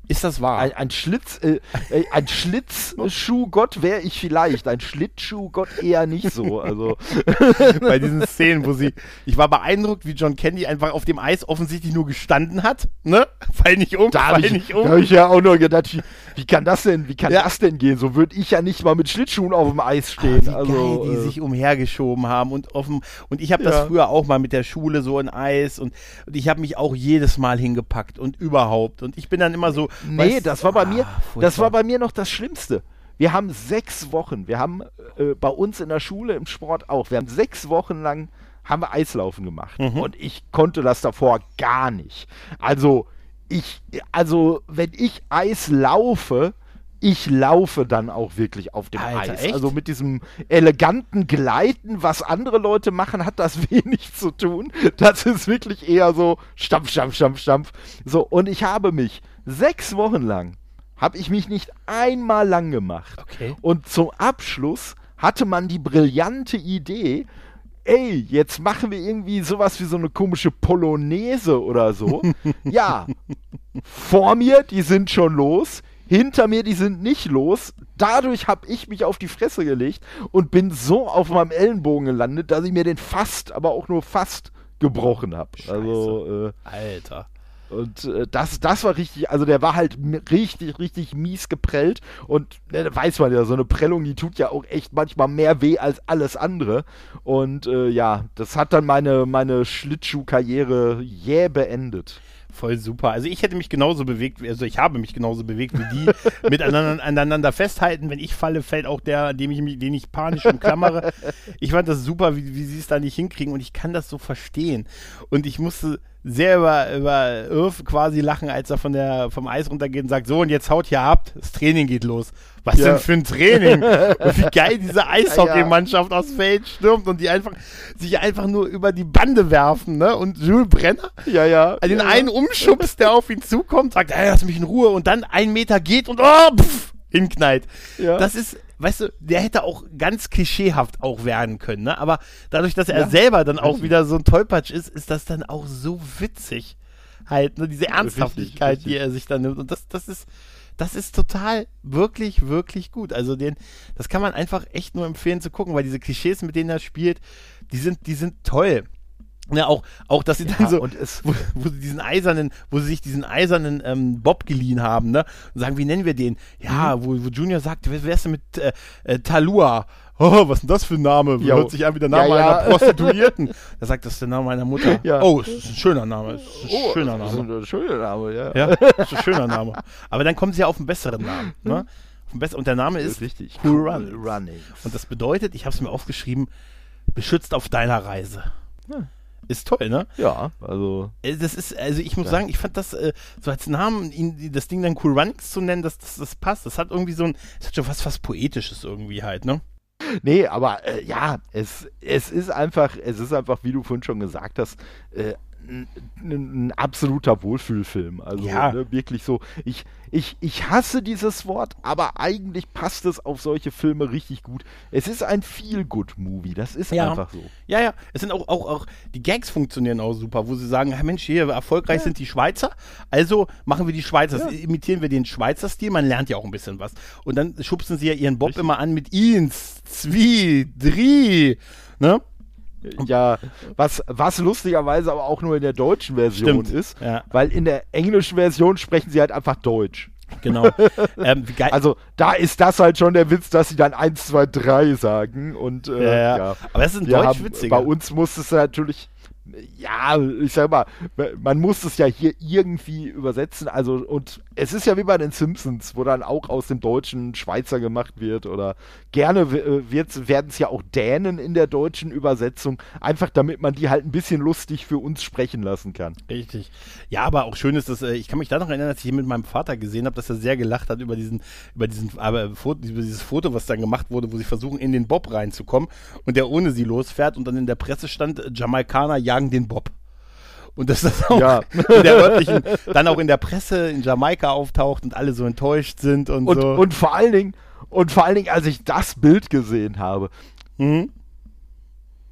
Ist das wahr? Ein, ein Schlitz, äh, äh, ein Schlitzschuhgott wäre ich vielleicht, ein Schlittschuhgott eher nicht so. Also bei diesen Szenen, wo sie, ich war beeindruckt, wie John Candy einfach auf dem Eis offensichtlich nur gestanden hat, ne? Fall nicht um, da fall habe ich, nicht um. da hab ich ja auch nur gedacht, wie, wie kann das denn, wie kann Ja. das denn gehen? So würde ich ja nicht mal mit Schlittschuhen auf dem Eis Ah, stehen. wie also geil die äh, sich umhergeschoben haben und offen und ich habe das Ja. früher auch mal mit der Schule so in Eis und, und ich habe mich auch jedes Mal hingepackt und überhaupt und ich bin dann immer so Nee, weißt- das war bei Ah, mir, furchtbar. das war bei mir noch das Schlimmste. Wir haben sechs Wochen, wir haben äh, bei uns in der Schule im Sport auch, wir haben sechs Wochen lang haben wir Eislaufen gemacht Mhm. und ich konnte das davor gar nicht. Also ich, also wenn ich Eis laufe, ich laufe dann auch wirklich auf dem Alter, Eis. echt? Also mit diesem eleganten Gleiten, was andere Leute machen, hat das wenig zu tun. Das ist wirklich eher so Stampf, Stampf, Stampf, Stampf. So, und ich habe mich sechs Wochen lang, habe ich mich nicht einmal lang gemacht. Okay. Und zum Abschluss hatte man die brillante Idee, ey, jetzt machen wir irgendwie sowas wie so eine komische Polonaise oder so. ja, vor mir, die sind schon los. Hinter mir, die sind nicht los. Dadurch habe ich mich auf die Fresse gelegt und bin so auf meinem Ellenbogen gelandet, dass ich mir den fast, aber auch nur fast gebrochen habe. Also, äh, Alter. Und äh, das, das war richtig, also der war halt richtig, richtig mies geprellt. Und da weiß man ja, so eine Prellung, die tut ja auch echt manchmal mehr weh als alles andere. Und äh, ja, das hat dann meine, meine Schlittschuhkarriere jäh beendet. Voll super. Also ich hätte mich genauso bewegt, also ich habe mich genauso bewegt wie die, miteinander aneinander festhalten. Wenn ich falle, fällt auch der, dem ich mich, den ich panisch umklammere. Ich fand das super, wie, wie sie es da nicht hinkriegen und ich kann das so verstehen. Und ich musste sehr über, über Irv quasi lachen, als er von der, vom Eis runtergeht und sagt, so und jetzt haut ihr ab, das Training geht los. Was Ja. denn für ein Training? und wie geil diese Eishockeymannschaft aufs Feld stürmt und die einfach, sich einfach nur über die Bande werfen, ne? Und Jules Brenner Ja, ja. den ja, einen umschubst, der auf ihn zukommt, sagt, hey, lass mich in Ruhe und dann einen Meter geht und oh, pff, hinknallt. Ja. Das ist, weißt du, der hätte auch ganz klischeehaft auch werden können, ne? Aber dadurch, dass er Ja. selber dann auch wieder so ein Tollpatsch ist, ist das dann auch so witzig. Halt, ne? Diese Ernsthaftigkeit, richtig. die er sich dann nimmt. Und das, das ist, das ist total, wirklich, wirklich gut. Also den, das kann man einfach echt nur empfehlen zu gucken, weil diese Klischees, mit denen er spielt, die sind, die sind toll. Ja, auch, auch, dass sie dann Ja, so, und es- wo, wo sie diesen eisernen, wo sie sich diesen eisernen ähm, Bob geliehen haben, ne? Und sagen, wie nennen wir den? Ja, Mhm. wo, wo Junior sagt, wer wärst du mit äh, äh, Talua? Oh, was ist denn das für ein Name? Jo. Hört sich an wie der Name Ja, ja. einer Prostituierten. Da sagt, das ist der Name meiner Mutter. Ja. Oh, es ist ein schöner Name. Ist ein schöner das ist Name. ein schöner Name, ja. Ja, das ist ein schöner Name. Aber dann kommen sie ja auf einen besseren Namen, ne? Auf einen bess- und der Name ist richtig. Cool Runnings. Runnings. Und das bedeutet, ich habe es mir aufgeschrieben, beschützt auf deiner Reise. Ja. Ist toll, ne? Ja, also. Äh, Das ist, also ich muss Ja. sagen, ich fand das äh, so als Namen, ihn, das Ding dann Cool Runnings zu nennen, das, das, das passt. Das hat irgendwie so ein, das hat schon was fast Poetisches irgendwie halt, ne? Nee, aber äh, ja, es, es ist einfach, es ist einfach, wie du vorhin schon gesagt hast, äh, ein, ein, absoluter Wohlfühlfilm. Also Ja. ne, wirklich so. Ich, ich, ich hasse dieses Wort, aber eigentlich passt es auf solche Filme richtig gut. Es ist ein Feel-Good-Movie, das ist Ja. einfach so. Ja, ja, es sind auch, auch, auch, die Gags funktionieren auch super, wo sie sagen, "Ja, Mensch, hier, erfolgreich sind die Schweizer, also machen wir die Schweizer, Ja. imitieren wir den Schweizer Stil, man lernt ja auch ein bisschen was. Und dann schubsen sie ja ihren Bob immer an mit Ins, Zwie, Dri, ne? Ja, was, was lustigerweise aber auch nur in der deutschen Version Stimmt, ist, ja. weil in der englischen Version sprechen sie halt einfach Deutsch. Genau. ähm, Also da ist das halt schon der Witz, dass sie dann 1, 2, 3 sagen und äh, Ja, ja. Aber das ist ein Deutsch haben. Bei uns muss es natürlich, ja, ich sag mal, man muss es ja hier irgendwie übersetzen. Also, und es ist ja wie bei den Simpsons, wo dann auch aus dem Deutschen Schweizer gemacht wird. Oder gerne werden es ja auch Dänen in der deutschen Übersetzung, einfach damit man die halt ein bisschen lustig für uns sprechen lassen kann. Richtig. Ja, aber auch schön ist, dass äh, ich kann mich da noch erinnern, als ich hier mit meinem Vater gesehen habe, dass er sehr gelacht hat über diesen, über diesen, aber Foto, über dieses Foto, was dann gemacht wurde, wo sie versuchen, in den Bob reinzukommen und der ohne sie losfährt und dann in der Presse stand, äh, Jamaikaner jagen den Bob. Und dass das auch Ja. in der örtlichen, dann auch in der Presse in Jamaika auftaucht und alle so enttäuscht sind und, Und, so. und vor allen Dingen, und vor allen Dingen, als ich das Bild gesehen habe, mhm.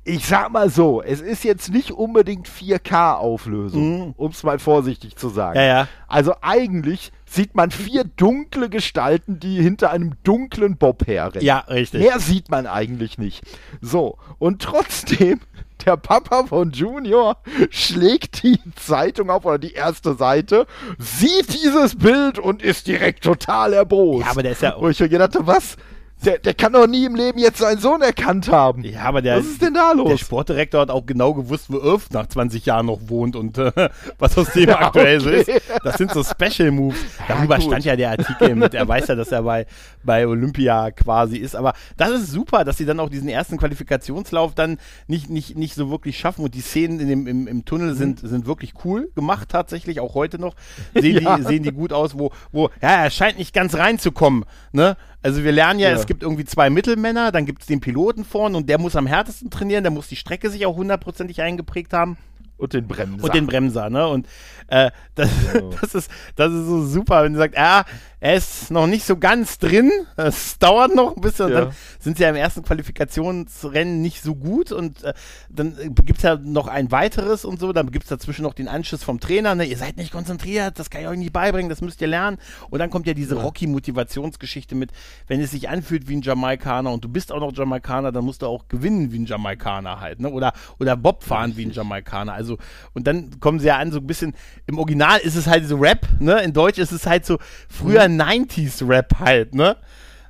ich sag mal so, es ist jetzt nicht unbedingt 4K-Auflösung, Mhm. um es mal vorsichtig zu sagen. Ja, ja. Also eigentlich sieht man vier dunkle Gestalten, die hinter einem dunklen Bob herrennen. Ja, richtig. Mehr sieht man eigentlich nicht. So, und trotzdem, der Papa von Junior schlägt die Zeitung auf oder die erste Seite, sieht dieses Bild und ist direkt total erbost. Ja, aber der ist ja- Wo ich mir gedacht habe, was? Der, der kann doch nie im Leben jetzt seinen Sohn erkannt haben. Ja, aber der, was ist denn da los? der Sportdirektor hat auch genau gewusst, wo Irv nach 20 Jahren noch wohnt und äh, was aus dem Ja, aktuell so ist. okay. Das sind so Special Moves. Darüber gut. stand ja der Artikel mit. Er weiß ja, dass er bei, bei Olympia quasi ist. Aber das ist super, dass sie dann auch diesen ersten Qualifikationslauf dann nicht, nicht, nicht so wirklich schaffen. Und die Szenen in dem, im, im Tunnel sind, sind wirklich cool gemacht, tatsächlich, auch heute noch. Sehen, Ja. die, sehen die gut aus, wo, wo, ja, er scheint nicht ganz reinzukommen. Ne? Also wir lernen ja, Ja. es gibt irgendwie zwei Mittelmänner, dann gibt es den Piloten vorne und der muss am härtesten trainieren, der muss die Strecke sich auch hundertprozentig eingeprägt haben und den Bremser. und den Bremser, ne? Und äh, das, das, ist, das ist so super, wenn du sagst, ja, er ist noch nicht so ganz drin, es dauert noch ein bisschen, Ja. dann sind sie ja im ersten Qualifikationsrennen nicht so gut und äh, dann gibt es ja noch ein weiteres und so, dann gibt es dazwischen noch den Anschluss vom Trainer, ne? ihr seid nicht konzentriert, das kann ich euch nicht beibringen, das müsst ihr lernen. Und dann kommt ja diese Rocky-Motivationsgeschichte mit, wenn es sich anfühlt wie ein Jamaikaner und du bist auch noch Jamaikaner, dann musst du auch gewinnen wie ein Jamaikaner halt, ne? Oder, oder Bob fahren wie ein Jamaikaner. Also, und dann kommen sie ja an, so ein bisschen, im Original ist es halt so Rap, ne? In Deutsch ist es halt so früher 90s-Rap halt, ne?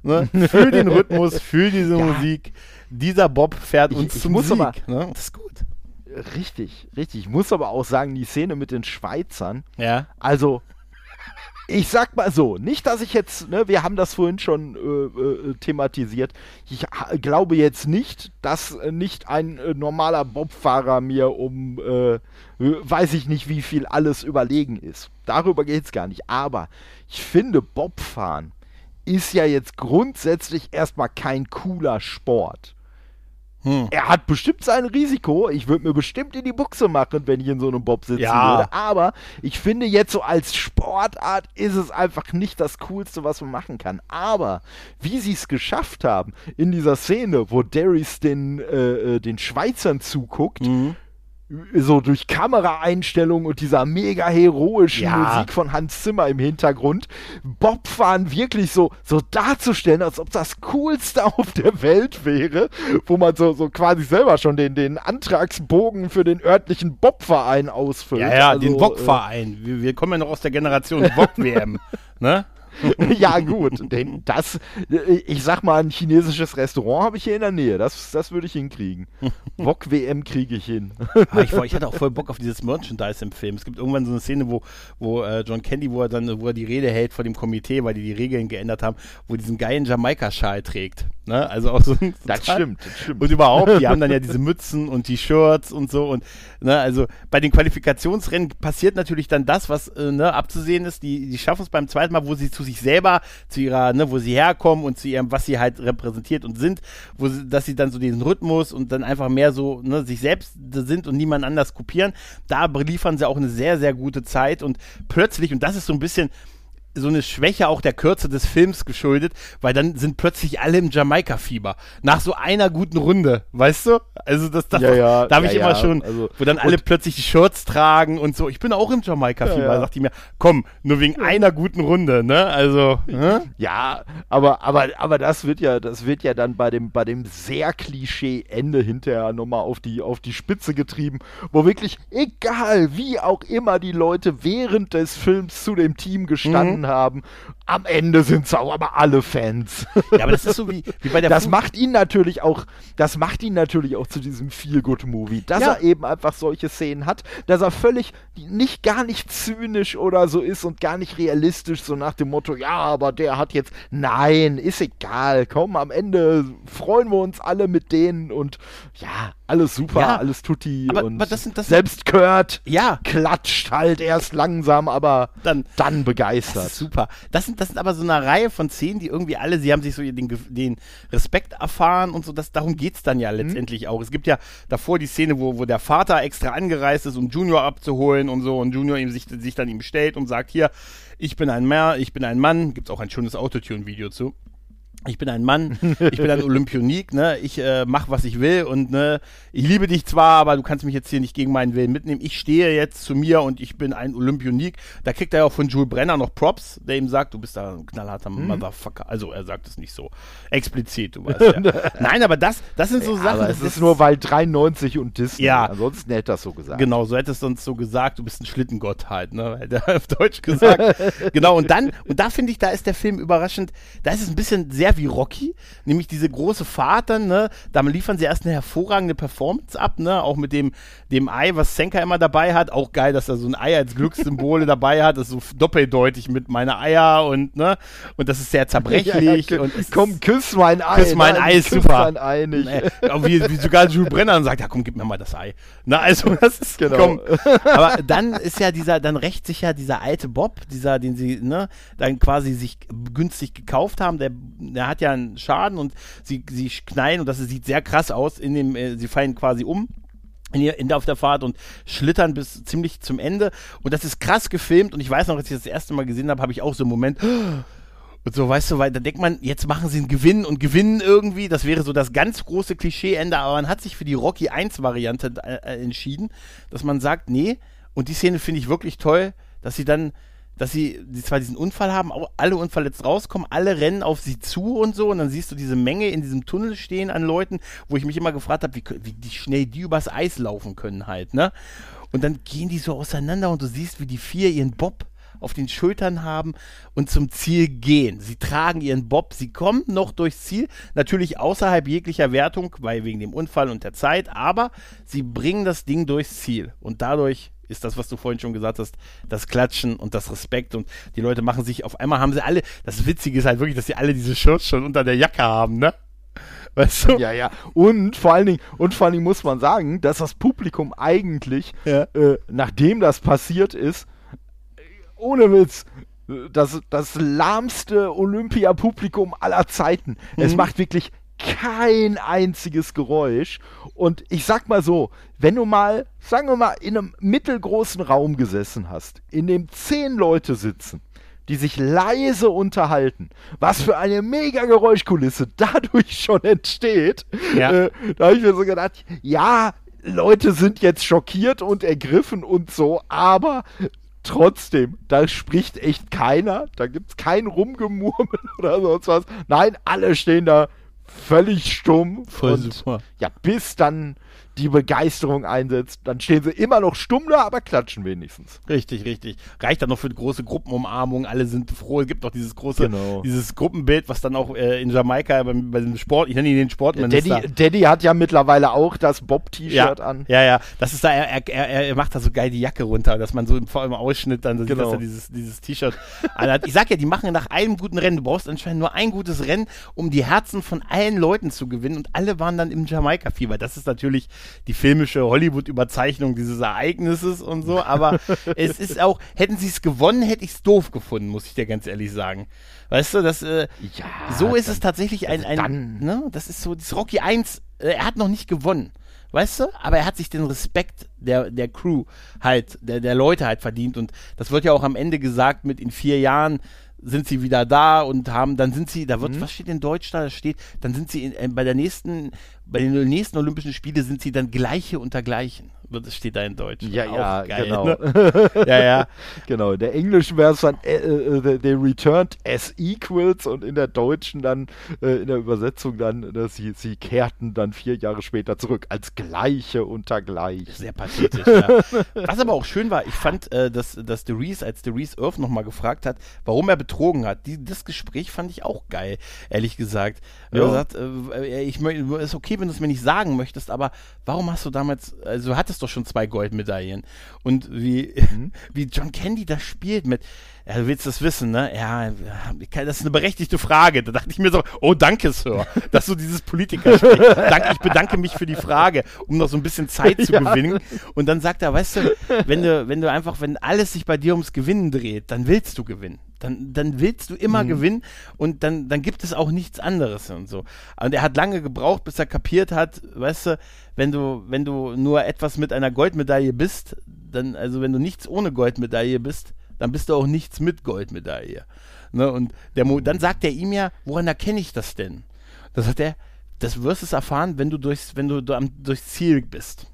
ne? Für den Rhythmus, für diese Musik. Dieser Bob fährt Ich- uns ich zum muss Sieg, aber- ne? Das ist gut. Richtig, richtig. Ich muss aber auch sagen, die Szene mit den Schweizern, Ja. also ich sag mal so, nicht, dass ich jetzt, ne, wir haben das vorhin schon äh, äh, thematisiert. Ich glaube jetzt nicht, dass äh, nicht ein äh, normaler Bobfahrer mir um, äh, weiß ich nicht, wie viel alles überlegen ist. Darüber geht's gar nicht. Aber ich finde, Bobfahren ist ja jetzt grundsätzlich erstmal kein cooler Sport. Hm. Er hat bestimmt sein Risiko. Ich würde mir bestimmt in die Buchse machen, wenn ich in so einem Bob sitzen Ja. würde. Aber ich finde jetzt so als Sportart ist es einfach nicht das Coolste, was man machen kann. Aber wie sie es geschafft haben in dieser Szene, wo Darius den, äh, äh, den Schweizern zuguckt, Mhm. So durch Kameraeinstellungen und dieser mega heroischen Ja. Musik von Hans Zimmer im Hintergrund, Bobfahren wirklich so, so darzustellen, als ob das Coolste auf der Welt wäre, wo man so, so quasi selber schon den, den Antragsbogen für den örtlichen Bobverein ausfüllt. Ja, ja, Also, den VOG-Verein. Wir, wir kommen ja noch aus der Generation VOG-WM. ne? Ja, gut. Den, das, äh, ich sag mal, ein chinesisches Restaurant habe ich hier in der Nähe. Das, das würde ich hinkriegen. Wok WM kriege ich hin. Ah, ich, ich hatte auch voll Bock auf dieses Merchandise im Film. Es gibt irgendwann so eine Szene, wo, wo äh, John Candy, wo er dann, wo er die Rede hält vor dem Komitee, weil die die Regeln geändert haben, wo er diesen geilen Jamaika-Schal trägt. Ne? Also auch so ein Das total- stimmt, das stimmt. Und überhaupt, die haben dann ja diese Mützen und die Shirts und so. Und ne, also bei den Qualifikationsrennen passiert natürlich dann das, was äh, ne, abzusehen ist. Die, die schaffen es beim zweiten Mal, wo sie zu sich selber, zu ihrer, ne, wo sie herkommen und zu ihrem, was sie halt repräsentiert und sind, wo sie, dass sie dann so diesen Rhythmus und dann einfach mehr so ne, sich selbst sind und niemand anders kopieren. Da liefern sie auch eine sehr, sehr gute Zeit und plötzlich, und das ist so ein bisschen so eine Schwäche auch der Kürze des Films geschuldet, weil dann sind plötzlich alle im Jamaika-Fieber. Nach so einer guten Runde, weißt du? Also das, das Ja, ja, da habe ja, ich immer schon, also- wo dann alle plötzlich die Shirts tragen und so. Ich bin auch im Jamaika-Fieber, Ja, ja. sagt die mir, komm, nur wegen einer guten Runde, ne? Also, ne? Ja, aber, aber, aber das wird ja, das wird ja dann bei dem, bei dem sehr Klischee-Ende hinterher nochmal auf die, auf die Spitze getrieben, wo wirklich, egal wie auch immer die Leute während des Films zu dem Team gestanden Mhm. Haben, am Ende sind es auch aber alle Fans. Ja, aber das ist so wie, wie bei der Das Fu- macht ihn natürlich auch, das macht ihn natürlich auch zu diesem Feel-Good-Movie, dass Ja. er eben einfach solche Szenen hat, dass er völlig nicht, gar nicht zynisch oder so ist und gar nicht realistisch, so nach dem Motto, ja, aber der hat jetzt, nein, ist egal, komm, am Ende freuen wir uns alle mit denen und ja, alles super, Ja, alles tutti aber- und aber das sind- das selbst Kurt Ja. klatscht halt erst langsam, aber Dann- dann begeistert. Ist super. Das sind, das sind aber so eine Reihe von Szenen, die irgendwie alle, sie haben sich so den, den Respekt erfahren und so, das, darum geht es dann ja letztendlich auch. Es gibt ja davor die Szene, wo, wo der Vater extra angereist ist, um Junior abzuholen und so und Junior ihm sich, sich dann ihm stellt und sagt, hier, ich bin ein Mann, ich bin ein Mann, gibt es auch ein schönes Autotune-Video zu. Ich bin ein Mann, ich bin ein Olympionik, ne? Ich äh, mach was ich will und ne, ich liebe dich zwar, aber du kannst mich jetzt hier nicht gegen meinen Willen mitnehmen. Ich stehe jetzt zu mir und ich bin ein Olympionik. Da kriegt er ja auch von Jules Brenner noch Props, der ihm sagt, du bist da ein knallharter mhm. Motherfucker. Also er sagt es nicht so explizit, du weißt ja. Nein, aber das, das sind so ja, Sachen. Aber es ist nur weil 93 und Disney. Ja. Ansonsten hätte das so gesagt. Genau, so hättest du uns so gesagt, du bist ein Schlittengott halt, ne? Hätte er auf Deutsch gesagt. genau, und dann, und da finde ich, da ist der Film überraschend, da ist es ein bisschen sehr wie Rocky, nämlich diese große Fahrt dann, ne, da liefern sie erst eine hervorragende Performance ab, ne, auch mit dem, dem Ei, was Senka immer dabei hat, auch geil, dass er so ein Ei als Glückssymbole dabei hat, das ist so doppeldeutig mit meine Eier und, ne, und das ist sehr zerbrechlich. ja, ja, und komm, küss mein Ei. Küss mein Ei ist super. Mein Ei nicht. Nee, wie, wie sogar Jules Brenner sagt, ja komm, gib mir mal das Ei. Na, also, das ist, genau. komm. Aber dann ist ja dieser, dann rächt sich ja dieser alte Bob, dieser, den sie, ne, dann quasi sich günstig gekauft haben, der, der er hat ja einen Schaden und sie, sie knallen und das sieht sehr krass aus. In dem, äh, sie fallen quasi um. In, in, auf der Fahrt und schlittern bis ziemlich zum Ende. Und das ist krass gefilmt. Und ich weiß noch, als ich das, erste Mal gesehen habe, habe ich auch so einen Moment. Und so, weißt du, weil da denkt man, jetzt machen sie einen Gewinn und gewinnen irgendwie. Das wäre so das ganz große Klischee-Ende. Aber man hat sich für die Rocky 1-Variante äh, entschieden, dass man sagt, nee. Und die Szene finde ich wirklich toll, dass sie dann dass sie, die zwar diesen Unfall haben, auch alle unverletzt rauskommen, alle rennen auf sie zu und so und dann siehst du diese Menge in diesem Tunnel stehen an Leuten, wo ich mich immer gefragt habe, wie, wie schnell die übers Eis laufen können halt, ne? Und dann gehen die so auseinander und du siehst, wie die vier ihren Bob auf den Schultern haben und zum Ziel gehen. Sie tragen ihren Bob, sie kommen noch durchs Ziel, natürlich außerhalb jeglicher Wertung, weil wegen dem Unfall und der Zeit, aber sie bringen das Ding durchs Ziel und dadurch ist das, was du vorhin schon gesagt hast, das Klatschen und das Respekt und die Leute machen sich, auf einmal haben sie alle, das Witzige ist halt wirklich, dass sie alle diese Shirts schon unter der Jacke haben, ne? Weißt du? Ja, ja. Und vor allen Dingen, und vor allen Dingen muss man sagen, dass das Publikum eigentlich, ja. äh, nachdem das passiert ist, ohne Witz, das, das lahmste Olympia-Publikum aller Zeiten. Mhm. Es macht wirklich kein einziges Geräusch. Und ich sag mal so, wenn du mal, sagen wir mal, in einem mittelgroßen Raum gesessen hast, in dem zehn Leute sitzen, die sich leise unterhalten, was für eine mega Geräuschkulisse dadurch schon entsteht, ja. äh, da habe ich mir so gedacht, ja, Leute sind jetzt schockiert und ergriffen und so, aber trotzdem, da spricht echt keiner, da gibt es kein Rumgemurmel oder sonst was. Nein, alle stehen da völlig stumm. Voll und, super. Ja, bis dann die Begeisterung einsetzt, dann stehen sie immer noch stumm da, aber klatschen wenigstens. Richtig, richtig. Reicht dann noch für eine große Gruppenumarmung, alle sind froh. Es gibt noch dieses große, genau. dieses Gruppenbild, was dann auch äh, in Jamaika bei, bei dem Sport, ich nenne ihn den Sportminister. Daddy, Daddy hat ja mittlerweile auch das Bob-T-Shirt ja, an. Ja, ja, das ist da, er, er, er macht da so geil die Jacke runter, dass man so im, vor allem Ausschnitt dann genau. sieht, dass er dieses, dieses T-Shirt Ich sag ja, die machen nach einem guten Rennen, du brauchst anscheinend nur ein gutes Rennen, um die Herzen von allen Leuten zu gewinnen und alle waren dann im Jamaika-Fieber. Das ist natürlich die filmische Hollywood-Überzeichnung dieses Ereignisses und so, aber es ist auch, hätten sie es gewonnen, hätte ich es doof gefunden, muss ich dir ganz ehrlich sagen. Weißt du, das, äh, ja, so ist dann, es tatsächlich ein, ein, dann. ne, das ist so, das Rocky 1, äh, er hat noch nicht gewonnen. Weißt du? Aber er hat sich den Respekt der, der Crew halt, der, der Leute halt verdient. Und das wird ja auch am Ende gesagt, mit in vier Jahren sind sie wieder da und haben, dann sind sie, da wird, mhm. was steht in Deutsch da? Steht, dann sind sie in, äh, bei der nächsten, bei den nächsten Olympischen Spiele sind sie dann Gleiche unter Gleichen. Das steht da in Deutsch. Ja, ja, geil, genau. Ne? ja, ja. Genau. In der englischen wäre es dann äh, äh, they returned as equals und in der deutschen dann, äh, in der Übersetzung dann, äh, sie, sie kehrten dann vier Jahre später zurück als Gleiche unter Gleich. Sehr pathetisch, ja. Was aber auch schön war, ich fand, äh, dass, dass Reese, als Reese Earth nochmal gefragt hat, warum er betrogen hat, die, das Gespräch fand ich auch geil, ehrlich gesagt. Ja. Er sagt, äh, ich ist okay, wenn du es mir nicht sagen möchtest, aber warum hast du damals, also du hattest doch schon zwei Goldmedaillen. Und wie, mhm. wie John Candy das spielt mit, ja, du willst das wissen, ne? Ja, das ist eine berechtigte Frage. Da dachte ich mir so, oh, danke, Sir, dass du dieses Politiker sprichst. Danke, ich bedanke mich für die Frage, um noch so ein bisschen Zeit zu ja. gewinnen. Und dann sagt er, weißt du, wenn du, wenn du einfach, wenn alles sich bei dir ums Gewinnen dreht, dann willst du gewinnen. Dann, dann willst du immer mhm. gewinnen und dann, dann gibt es auch nichts anderes und so. Und er hat lange gebraucht, bis er kapiert hat, weißt du, wenn du, wenn du nur etwas mit einer Goldmedaille bist, dann, also wenn du nichts ohne Goldmedaille bist, dann bist du auch nichts mit Goldmedaille. Ne? Und der Mo dann sagt er ihm ja, woran erkenne ich das denn? Da sagt er, das wirst du erfahren, wenn du durchs, wenn du am, durchs Ziel bist.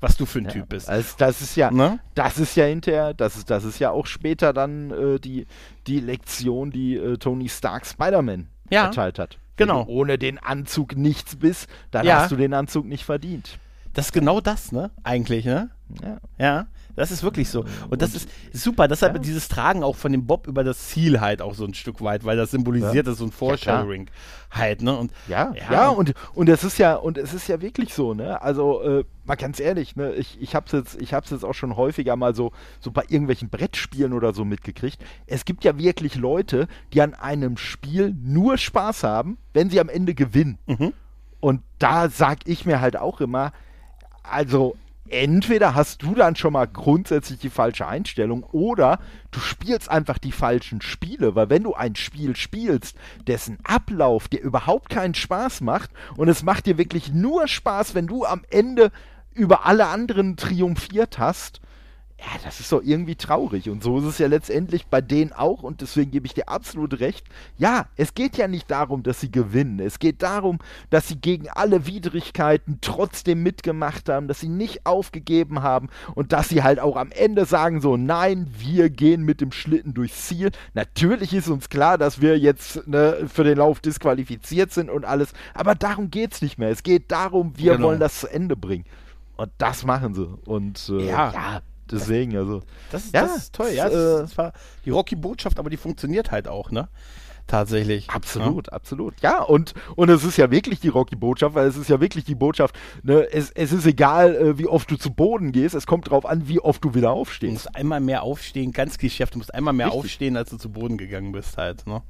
Was du für ein Ja, Typ bist. Also das ist ja, Ne? das ist ja hinterher, das ist, das ist ja auch später dann äh, die, die Lektion, die äh, Tony Stark Spider-Man Ja, erteilt hat. genau. Ohne den Anzug nichts bist, dann Ja. hast du den Anzug nicht verdient. Das ist genau das, ne? Eigentlich, ne? Ja. Ja, das ist wirklich so. Und das ist super. Deshalb ja. dieses Tragen auch von dem Bob über das Ziel halt auch so ein Stück weit, weil das symbolisiert ist so ein Foreshadowing halt, ne? Und Ja, Ja. ja, und, und es ist ja, und es ist ja wirklich so, ne? Also, äh, mal ganz ehrlich, ne, ich, ich hab's jetzt, ich hab's jetzt auch schon häufiger mal so, so bei irgendwelchen Brettspielen oder so mitgekriegt. Es gibt ja wirklich Leute, die an einem Spiel nur Spaß haben, wenn sie am Ende gewinnen. Mhm. Und da sag ich mir halt auch immer, also entweder hast du dann schon mal grundsätzlich die falsche Einstellung oder du spielst einfach die falschen Spiele, weil wenn du ein Spiel spielst, dessen Ablauf dir überhaupt keinen Spaß macht und es macht dir wirklich nur Spaß, wenn du am Ende über alle anderen triumphiert hast, ja, das ist doch irgendwie traurig. Und so ist es ja letztendlich bei denen auch. Und deswegen gebe ich dir absolut recht. Ja, es geht ja nicht darum, dass sie gewinnen. Es geht darum, dass sie gegen alle Widrigkeiten trotzdem mitgemacht haben, dass sie nicht aufgegeben haben und dass sie halt auch am Ende sagen so, nein, wir gehen mit dem Schlitten durchs Ziel. Natürlich ist uns klar, dass wir jetzt ne, für den Lauf disqualifiziert sind und alles. Aber darum geht es nicht mehr. Es geht darum, wir Genau. wollen das zu Ende bringen. Und das machen sie. Und äh, Ja. ja deswegen, also. das, ist- Ja, das ist toll, ja. Das, äh, das war die Rocky-Botschaft, aber die funktioniert halt auch, ne? Tatsächlich. Absolut, absolut. Ja, und, und es ist ja wirklich die Rocky-Botschaft, weil es ist ja wirklich die Botschaft, ne, es, es ist egal, äh, wie oft du zu Boden gehst, es kommt drauf an, wie oft du wieder Du aufstehst. musst einmal mehr aufstehen, ganz Geschäft, du musst einmal mehr Richtig. aufstehen, als du zu Boden gegangen bist halt, ne?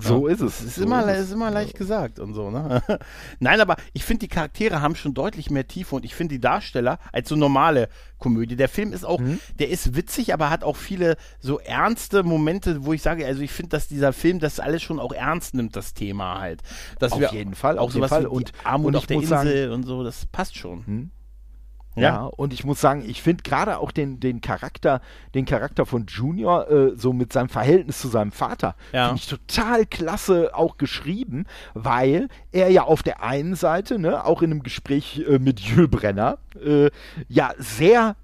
So Ja. ist es. Das ist, so immer, ist ist es. immer leicht gesagt und so, ne? Nein, aber ich finde, die Charaktere haben schon deutlich mehr Tiefe und ich finde die Darsteller als so normale Komödie. Der Film ist auch, Mhm. der ist witzig, aber hat auch viele so ernste Momente, wo ich sage, also ich finde, dass dieser Film das alles schon auch ernst nimmt, das Thema halt. Dass Auf wir jeden Fall, auch auf jeden sowas Fall. Und- Armut und auf der muss sagen- Insel und so, das passt schon. Hm? Ja, und ich muss sagen, ich finde gerade auch den, den Charakter, den Charakter von Junior, äh, so mit seinem Verhältnis zu seinem Vater, Ja. finde ich total klasse auch geschrieben, weil er ja auf der einen Seite, ne, auch in einem Gespräch äh, mit Jules Brenner, äh, ja sehr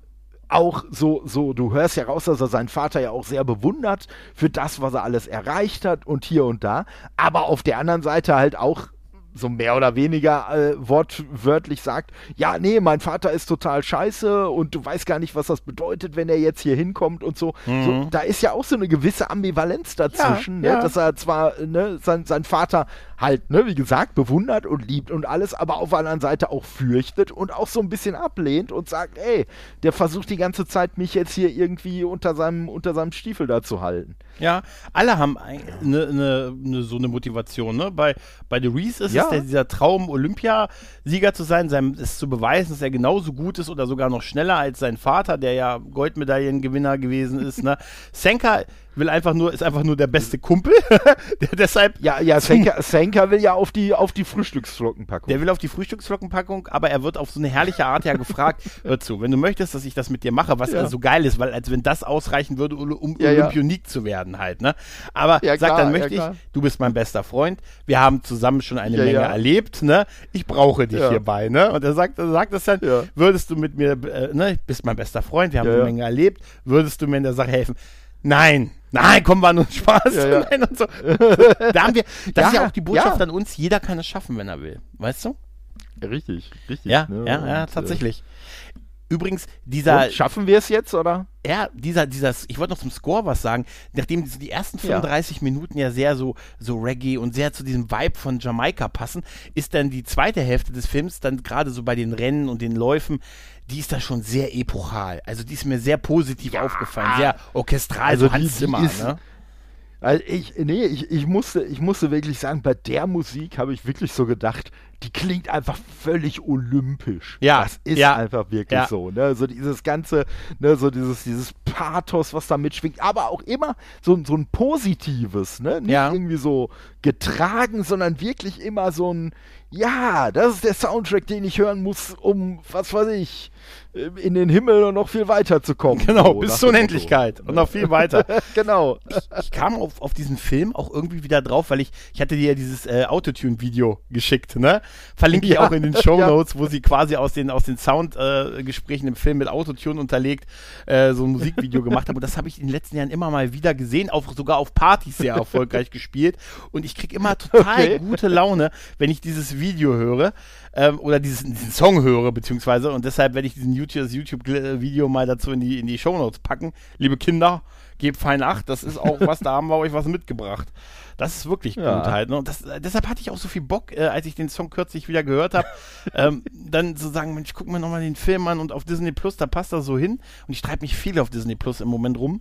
auch so, so, du hörst ja raus, dass er seinen Vater ja auch sehr bewundert für das, was er alles erreicht hat und hier und da, aber auf der anderen Seite halt auch so mehr oder weniger äh, wortwörtlich sagt, ja, nee, mein Vater ist total scheiße und du weißt gar nicht, was das bedeutet, wenn er jetzt hier hinkommt und so. so da ist ja auch so eine gewisse Ambivalenz dazwischen, Ja, ne? ja. dass er zwar ne, sein, sein Vater halt, ne, wie gesagt, bewundert und liebt und alles, aber auf der anderen Seite auch fürchtet und auch so ein bisschen ablehnt und sagt, ey, der versucht die ganze Zeit, mich jetzt hier irgendwie unter seinem, unter seinem Stiefel da zu halten. Ja, alle haben ein- ne, ne, ne, so eine Motivation. Ne? Bei, bei The Reese ist Ja. es der, dieser Traum, Olympiasieger zu sein, seinem, es zu beweisen, dass er genauso gut ist oder sogar noch schneller als sein Vater, der ja Goldmedaillengewinner gewesen ist. Ne? Senka will einfach nur, ist einfach nur der beste Kumpel. der deshalb Ja, ja, Senka, Senka will ja auf die, auf die Frühstücksflockenpackung. Der will auf die Frühstücksflockenpackung, aber er wird auf so eine herrliche Art ja gefragt, hör zu, wenn du möchtest, dass ich das mit dir mache, was Ja. so geil ist, weil als wenn das ausreichen würde, um, Ja, ja. Olympionik zu werden halt, ne? Aber Ja, sagt klar, dann ja, möchte ich, du bist mein bester Freund, wir haben zusammen schon eine Ja, Menge ja. erlebt, ne? Ich brauche dich Ja. hierbei, ne? Und er sagt, er sagt das dann, Ja. würdest du mit mir, äh, ne, bist mein bester Freund, wir haben Ja, eine ja. Menge erlebt, würdest du mir in der Sache helfen? Nein, nein, komm, war nur Spaß. Ja, ja. Nein, und so. Da haben wir, das ist ja Ja, auch die Botschaft ja. an uns, jeder kann es schaffen, wenn er will. Weißt du? Richtig, richtig. Ja, ne? ja, ja, Und, tatsächlich. Übrigens, Äh, dieser, und schaffen wir es jetzt, oder? ja, dieser, dieser, ich wollte noch zum Score was sagen, nachdem die ersten Ja. 35 Minuten ja sehr so, so Reggae und sehr zu diesem Vibe von Jamaika passen, ist dann die zweite Hälfte des Films dann gerade so bei den Rennen und den Läufen, die ist da schon sehr epochal. Also die ist mir sehr positiv aufgefallen, sehr orchestral, Also so Hans die- die Zimmer, ist- ne? Also ich, nee, ich, ich, musste, ich musste wirklich sagen, bei der Musik habe ich wirklich so gedacht, die klingt einfach völlig olympisch. Ja, Das ist ja, einfach wirklich ja. so. Ne? So dieses ganze, ne, so dieses, dieses Pathos, was da mitschwingt, aber auch immer so, so ein positives, ne? Nicht Ja. irgendwie so getragen, sondern wirklich immer so ein, ja, das ist der Soundtrack, den ich hören muss, um, was weiß ich, äh, in den Himmel und noch viel weiter zu kommen. Genau, So, bis zur Unendlichkeit und noch viel weiter. Genau. ich kam auf, auf diesen Film auch irgendwie wieder drauf, weil ich, ich hatte dir ja dieses äh, Autotune-Video geschickt, ne? Verlinke ich Ja, auch in den Show Notes, wo sie quasi aus den, aus den Soundgesprächen äh, im Film mit Autotune unterlegt äh, so ein Musikvideo gemacht haben. Und das habe ich in den letzten Jahren immer mal wieder gesehen, auch sogar auf Partys sehr erfolgreich gespielt. Und ich krieg immer total Okay. gute Laune, wenn ich dieses Video höre ähm, oder dieses, diesen Song höre, beziehungsweise. Und deshalb werde ich diesen YouTube, YouTube-Video mal dazu in die, in die Show Notes packen. Liebe Kinder, gebt fein Acht, das ist auch was, da haben wir euch was mitgebracht. Das ist wirklich Ja. gut halt. Ne? Und das, äh, deshalb hatte ich auch so viel Bock, äh, als ich den Song kürzlich wieder gehört habe, ähm, dann zu sagen, Mensch, guck mir nochmal den Film an und auf Disney Plus, da passt das so hin. Und ich treibe mich viel auf Disney Plus im Moment rum.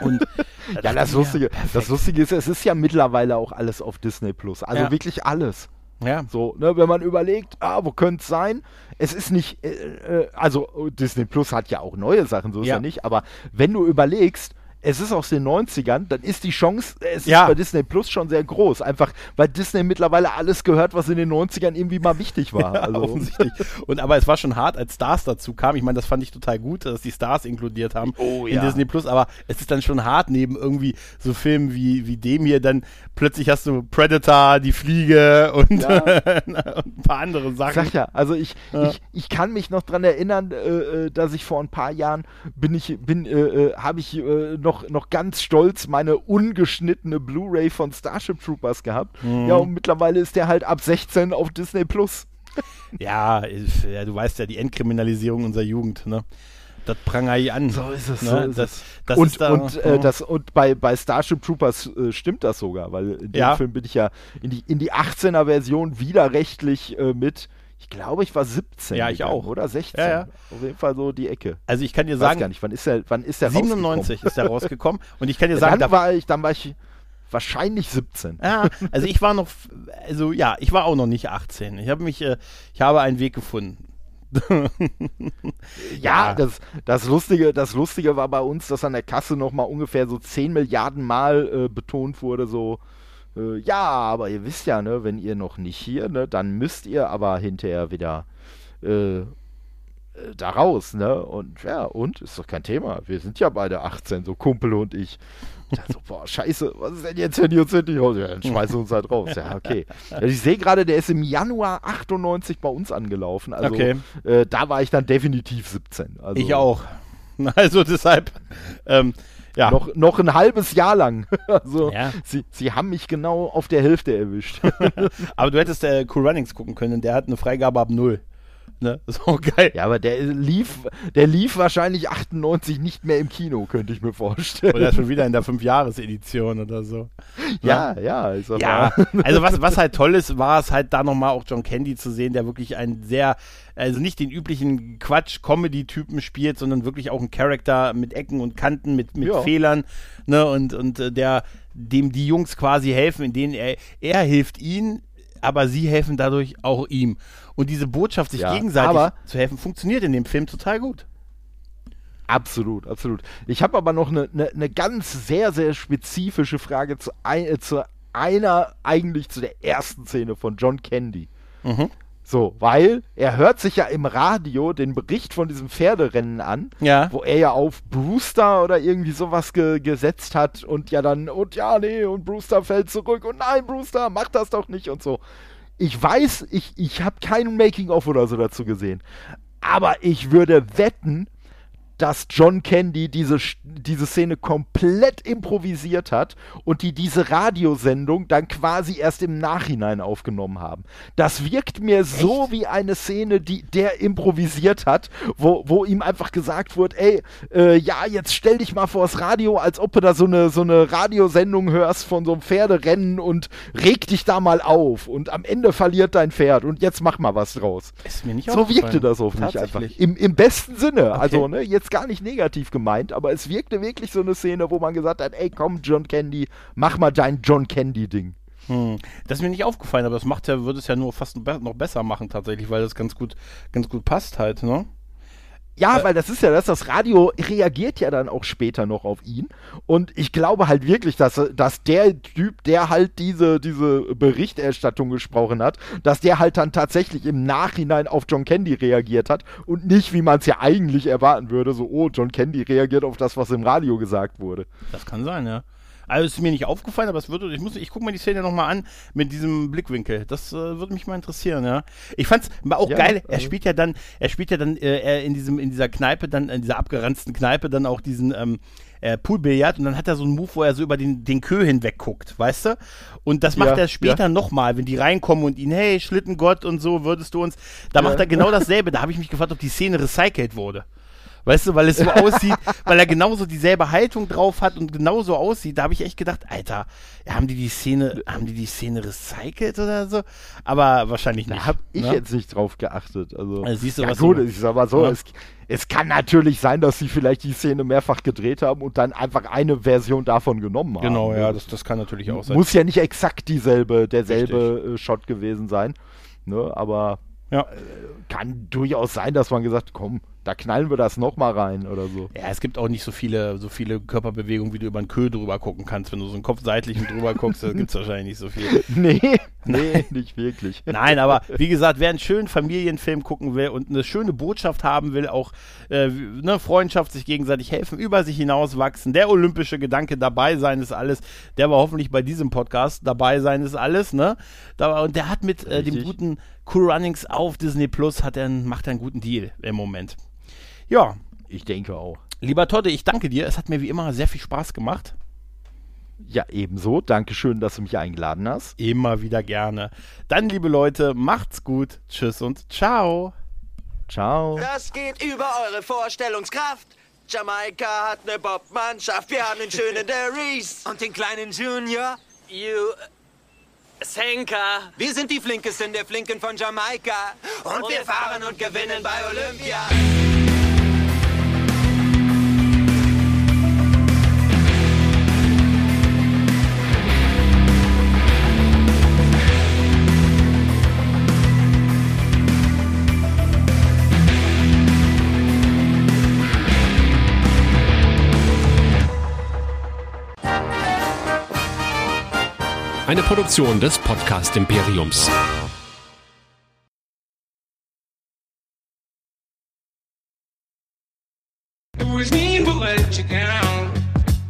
Und Ja, das Lustige, das. Lustige ist, es ist ja mittlerweile auch alles auf Disney Plus. Also Ja. wirklich alles. Ja, So, ne, wenn man überlegt, ah, wo könnte es sein? Es ist nicht, äh, äh, also Disney Plus hat ja auch neue Sachen, so ist Ja. ja, nicht, aber wenn du überlegst, es ist aus den 90ern, dann ist die Chance, es Ja. ist bei Disney Plus schon sehr groß. Einfach, weil Disney mittlerweile alles gehört, was in den 90ern irgendwie mal wichtig war. Also, offensichtlich. Und aber es war schon hart, als Stars dazu kamen. Ich meine, das fand ich total gut, dass die Stars inkludiert haben Oh, in ja. Disney Plus. Aber es ist dann schon hart neben irgendwie so Filmen wie, wie dem hier. Dann plötzlich hast du Predator, die Fliege und, Ja. und ein paar andere Sachen. sag ja, also ich, Ja. ich, ich kann mich noch dran erinnern, äh, äh, dass ich vor ein paar Jahren bin ich, bin, äh, äh, habe ich äh, noch, noch ganz stolz meine ungeschnittene Blu-ray von Starship Troopers gehabt. Mhm. Ja, und mittlerweile ist der halt ab 16 auf Disney Plus. Ja, ja, du weißt ja, die Entkriminalisierung unserer Jugend, ne? Das prangere ich an. So ist es, Ne? so ist das, es. das und ist da, und, äh, das, und bei, bei Starship Troopers äh, stimmt das sogar, weil in dem Ja. Film bin ich ja in die, in die 18er-Version widerrechtlich äh, mit, ich glaube, ich war 17. Ja, ich gegangen, auch. Oder 16. Ja, ja. Auf jeden Fall so die Ecke. also ich kann dir Ich weiß sagen, gar nicht, wann ist der, wann ist der 97 ist der rausgekommen. Und ich kann dir sagen, Dann da, war ich, dann war ich wahrscheinlich 17. Ja, also ich war noch, also ja, ich war auch noch nicht 18. Ich habe mich, äh, ich habe einen Weg gefunden. Ja, das, das, Lustige, das Lustige war bei uns, dass an der Kasse nochmal ungefähr so 10 Milliarden Mal äh, betont wurde, so, äh, ja, aber ihr wisst ja, ne, wenn ihr noch nicht hier, ne, dann müsst ihr aber hinterher wieder äh, äh, da raus, ne? Und ja, und? Ist doch kein Thema. Wir sind ja beide 18, so Kumpel und ich. Dachte so, boah, scheiße, was ist denn jetzt, wenn die uns nicht raus? Ja, dann schmeißen wir uns halt raus. Ja, okay. Ja, ich sehe gerade, der ist im Januar 98 bei uns angelaufen. Also Okay. äh, da war ich dann definitiv 17. Also Ich auch. Also deshalb, ähm, ja. Noch, noch ein halbes Jahr lang. Also Ja. sie, sie haben mich genau auf der Hälfte erwischt. Aber du hättest äh, Cool Runnings gucken können, der hat eine Freigabe ab null. Ne? So geil. ja, aber der lief, der lief wahrscheinlich 98 nicht mehr im Kino, könnte ich mir vorstellen. Oder schon wieder in der Fünfjahres-Edition oder so. ja, ja. Ist aber, Ja, also was, was halt toll ist, war es halt da nochmal auch John Candy zu sehen, der wirklich einen sehr, also nicht den üblichen Quatsch-Comedy-Typen spielt, sondern wirklich auch einen Charakter mit Ecken und Kanten, mit, mit Ja. Fehlern, ne, und, und äh, der, dem die Jungs quasi helfen, in denen er, er hilft ihnen, aber sie helfen dadurch auch ihm. Und diese Botschaft, sich Ja, gegenseitig zu helfen, funktioniert in dem Film total gut. Absolut, absolut. Ich habe aber noch eine ne, ne ganz sehr, sehr spezifische Frage zu, ein, äh, zu einer, eigentlich zu der ersten Szene von John Candy. Mhm. So, weil er hört sich ja im Radio den Bericht von diesem Pferderennen an, Ja. wo er ja auf Brewster oder irgendwie sowas ge gesetzt hat und ja dann, und ja, nee, und Brewster fällt zurück und nein, Brewster, mach das doch nicht und so. Ich weiß, ich, ich habe keinen Making-of oder so dazu gesehen, aber ich würde wetten, dass John Candy diese, diese Szene komplett improvisiert hat und die diese Radiosendung dann quasi erst im Nachhinein aufgenommen haben. Das wirkt mir so wie eine Szene, die der improvisiert hat, wo, wo ihm einfach gesagt wurde, ey, äh, ja, jetzt stell dich mal vors Radio, als ob du da so eine, so eine Radiosendung hörst von so einem Pferderennen und reg dich da mal auf und am Ende verliert dein Pferd und jetzt mach mal was draus. Ist mir nicht So wirkte das auf mich einfach. Im, Im besten Sinne. Also, ne, jetzt gar nicht negativ gemeint, aber es wirkte wirklich so eine Szene, wo man gesagt hat, ey, komm, John Candy, mach mal dein John Candy-Ding. Hm. Das ist mir nicht aufgefallen, aber das macht ja, würde es ja nur fast noch besser machen tatsächlich, weil das ganz gut, ganz gut passt halt, ne? Ja, weil das ist ja das, das Radio reagiert ja dann auch später noch auf ihn. Und ich glaube halt wirklich, dass, dass der Typ, der halt diese, diese Berichterstattung gesprochen hat, dass der halt dann tatsächlich im Nachhinein auf John Candy reagiert hat und nicht, wie man es ja eigentlich erwarten würde, so, oh, John Candy reagiert auf das, was im Radio gesagt wurde. Das kann sein, ja. Also ist mir nicht aufgefallen, aber es würde, ich muss, ich gucke mir die Szene nochmal an mit diesem Blickwinkel. Das äh, würde mich mal interessieren, ja. Ich fand's auch ja, geil. Er also spielt ja dann, er spielt ja dann äh, in diesem, in dieser Kneipe, dann in dieser abgeranzten Kneipe dann auch diesen ähm, äh, Poolbillard und dann hat er so einen Move, wo er so über den, den Kö hinweg guckt, weißt du? Und das macht ja, er später ja. nochmal, wenn die reinkommen und ihn, hey, Schlittengott und so, würdest du uns, da ja. macht er genau dasselbe. Da habe ich mich gefragt, ob die Szene recycelt wurde. Weißt du, weil es so aussieht, weil er genauso dieselbe Haltung drauf hat und genauso aussieht. Da habe ich echt gedacht, Alter, haben die die Szene, haben die die Szene recycelt oder so? Aber wahrscheinlich nicht. Da habe ich ne? jetzt nicht drauf geachtet. Also, also siehst du, ja, was gut, ich sag mal so, ja. es, es kann natürlich sein, dass sie vielleicht die Szene mehrfach gedreht haben und dann einfach eine Version davon genommen haben. Genau, ja, das, das kann natürlich auch sein. Muss ja nicht exakt dieselbe, derselbe Richtig. Äh, Shot gewesen sein. Ne, aber ja. Äh, kann durchaus sein, dass man gesagt, komm, da knallen wir das nochmal rein oder so. Ja, es gibt auch nicht so viele, so viele Körperbewegungen, wie du über einen Köhl drüber gucken kannst. Wenn du so einen Kopf seitlich drüber guckst, da gibt es wahrscheinlich nicht so viel. Nee, nee, nicht wirklich. Nein, aber wie gesagt, wer einen schönen Familienfilm gucken will und eine schöne Botschaft haben will, auch äh, ne, Freundschaft, sich gegenseitig helfen, über sich hinauswachsen, der olympische Gedanke dabei sein ist alles, der war hoffentlich bei diesem Podcast dabei sein ist alles, ne? Da, und der hat mit äh, dem guten Cool Runnings auf Disney Plus hat er, macht er einen guten Deal im Moment. Ja. Ich denke auch. Lieber Todde, ich danke dir. Es hat mir wie immer sehr viel Spaß gemacht. Ja, ebenso. Dankeschön, dass du mich eingeladen hast. Immer wieder gerne. Dann, liebe Leute, macht's gut. Tschüss und ciao. Ciao. Das geht über eure Vorstellungskraft. Jamaika hat eine Bobmannschaft. Wir haben den schönen Reese. Und den kleinen Junior. You. Senka. Wir sind die Flinkesten der Flinken von Jamaika. Und, und wir fahren und gewinnen bei Olympia. Eine Produktion des Podcast Imperiums.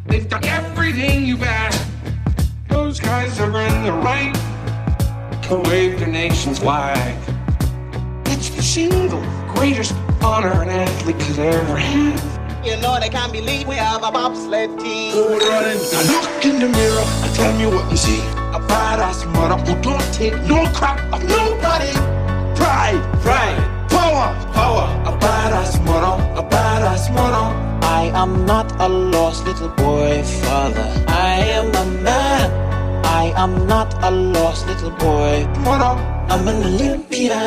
They've done everything you've asked. Those guys are in the right to wave the nation's flag. It's the single greatest honor an athlete could ever have. You know they can't believe we have a bobsled team. Good running. Now look in the mirror and tell me what you see. A badass mother who don't take no crap of nobody. Pride, pride, power, power. A badass mother, a badass mother. I am not a lost little boy, father. I am a man. I am not a lost little boy. Mother. I'm an Olympian.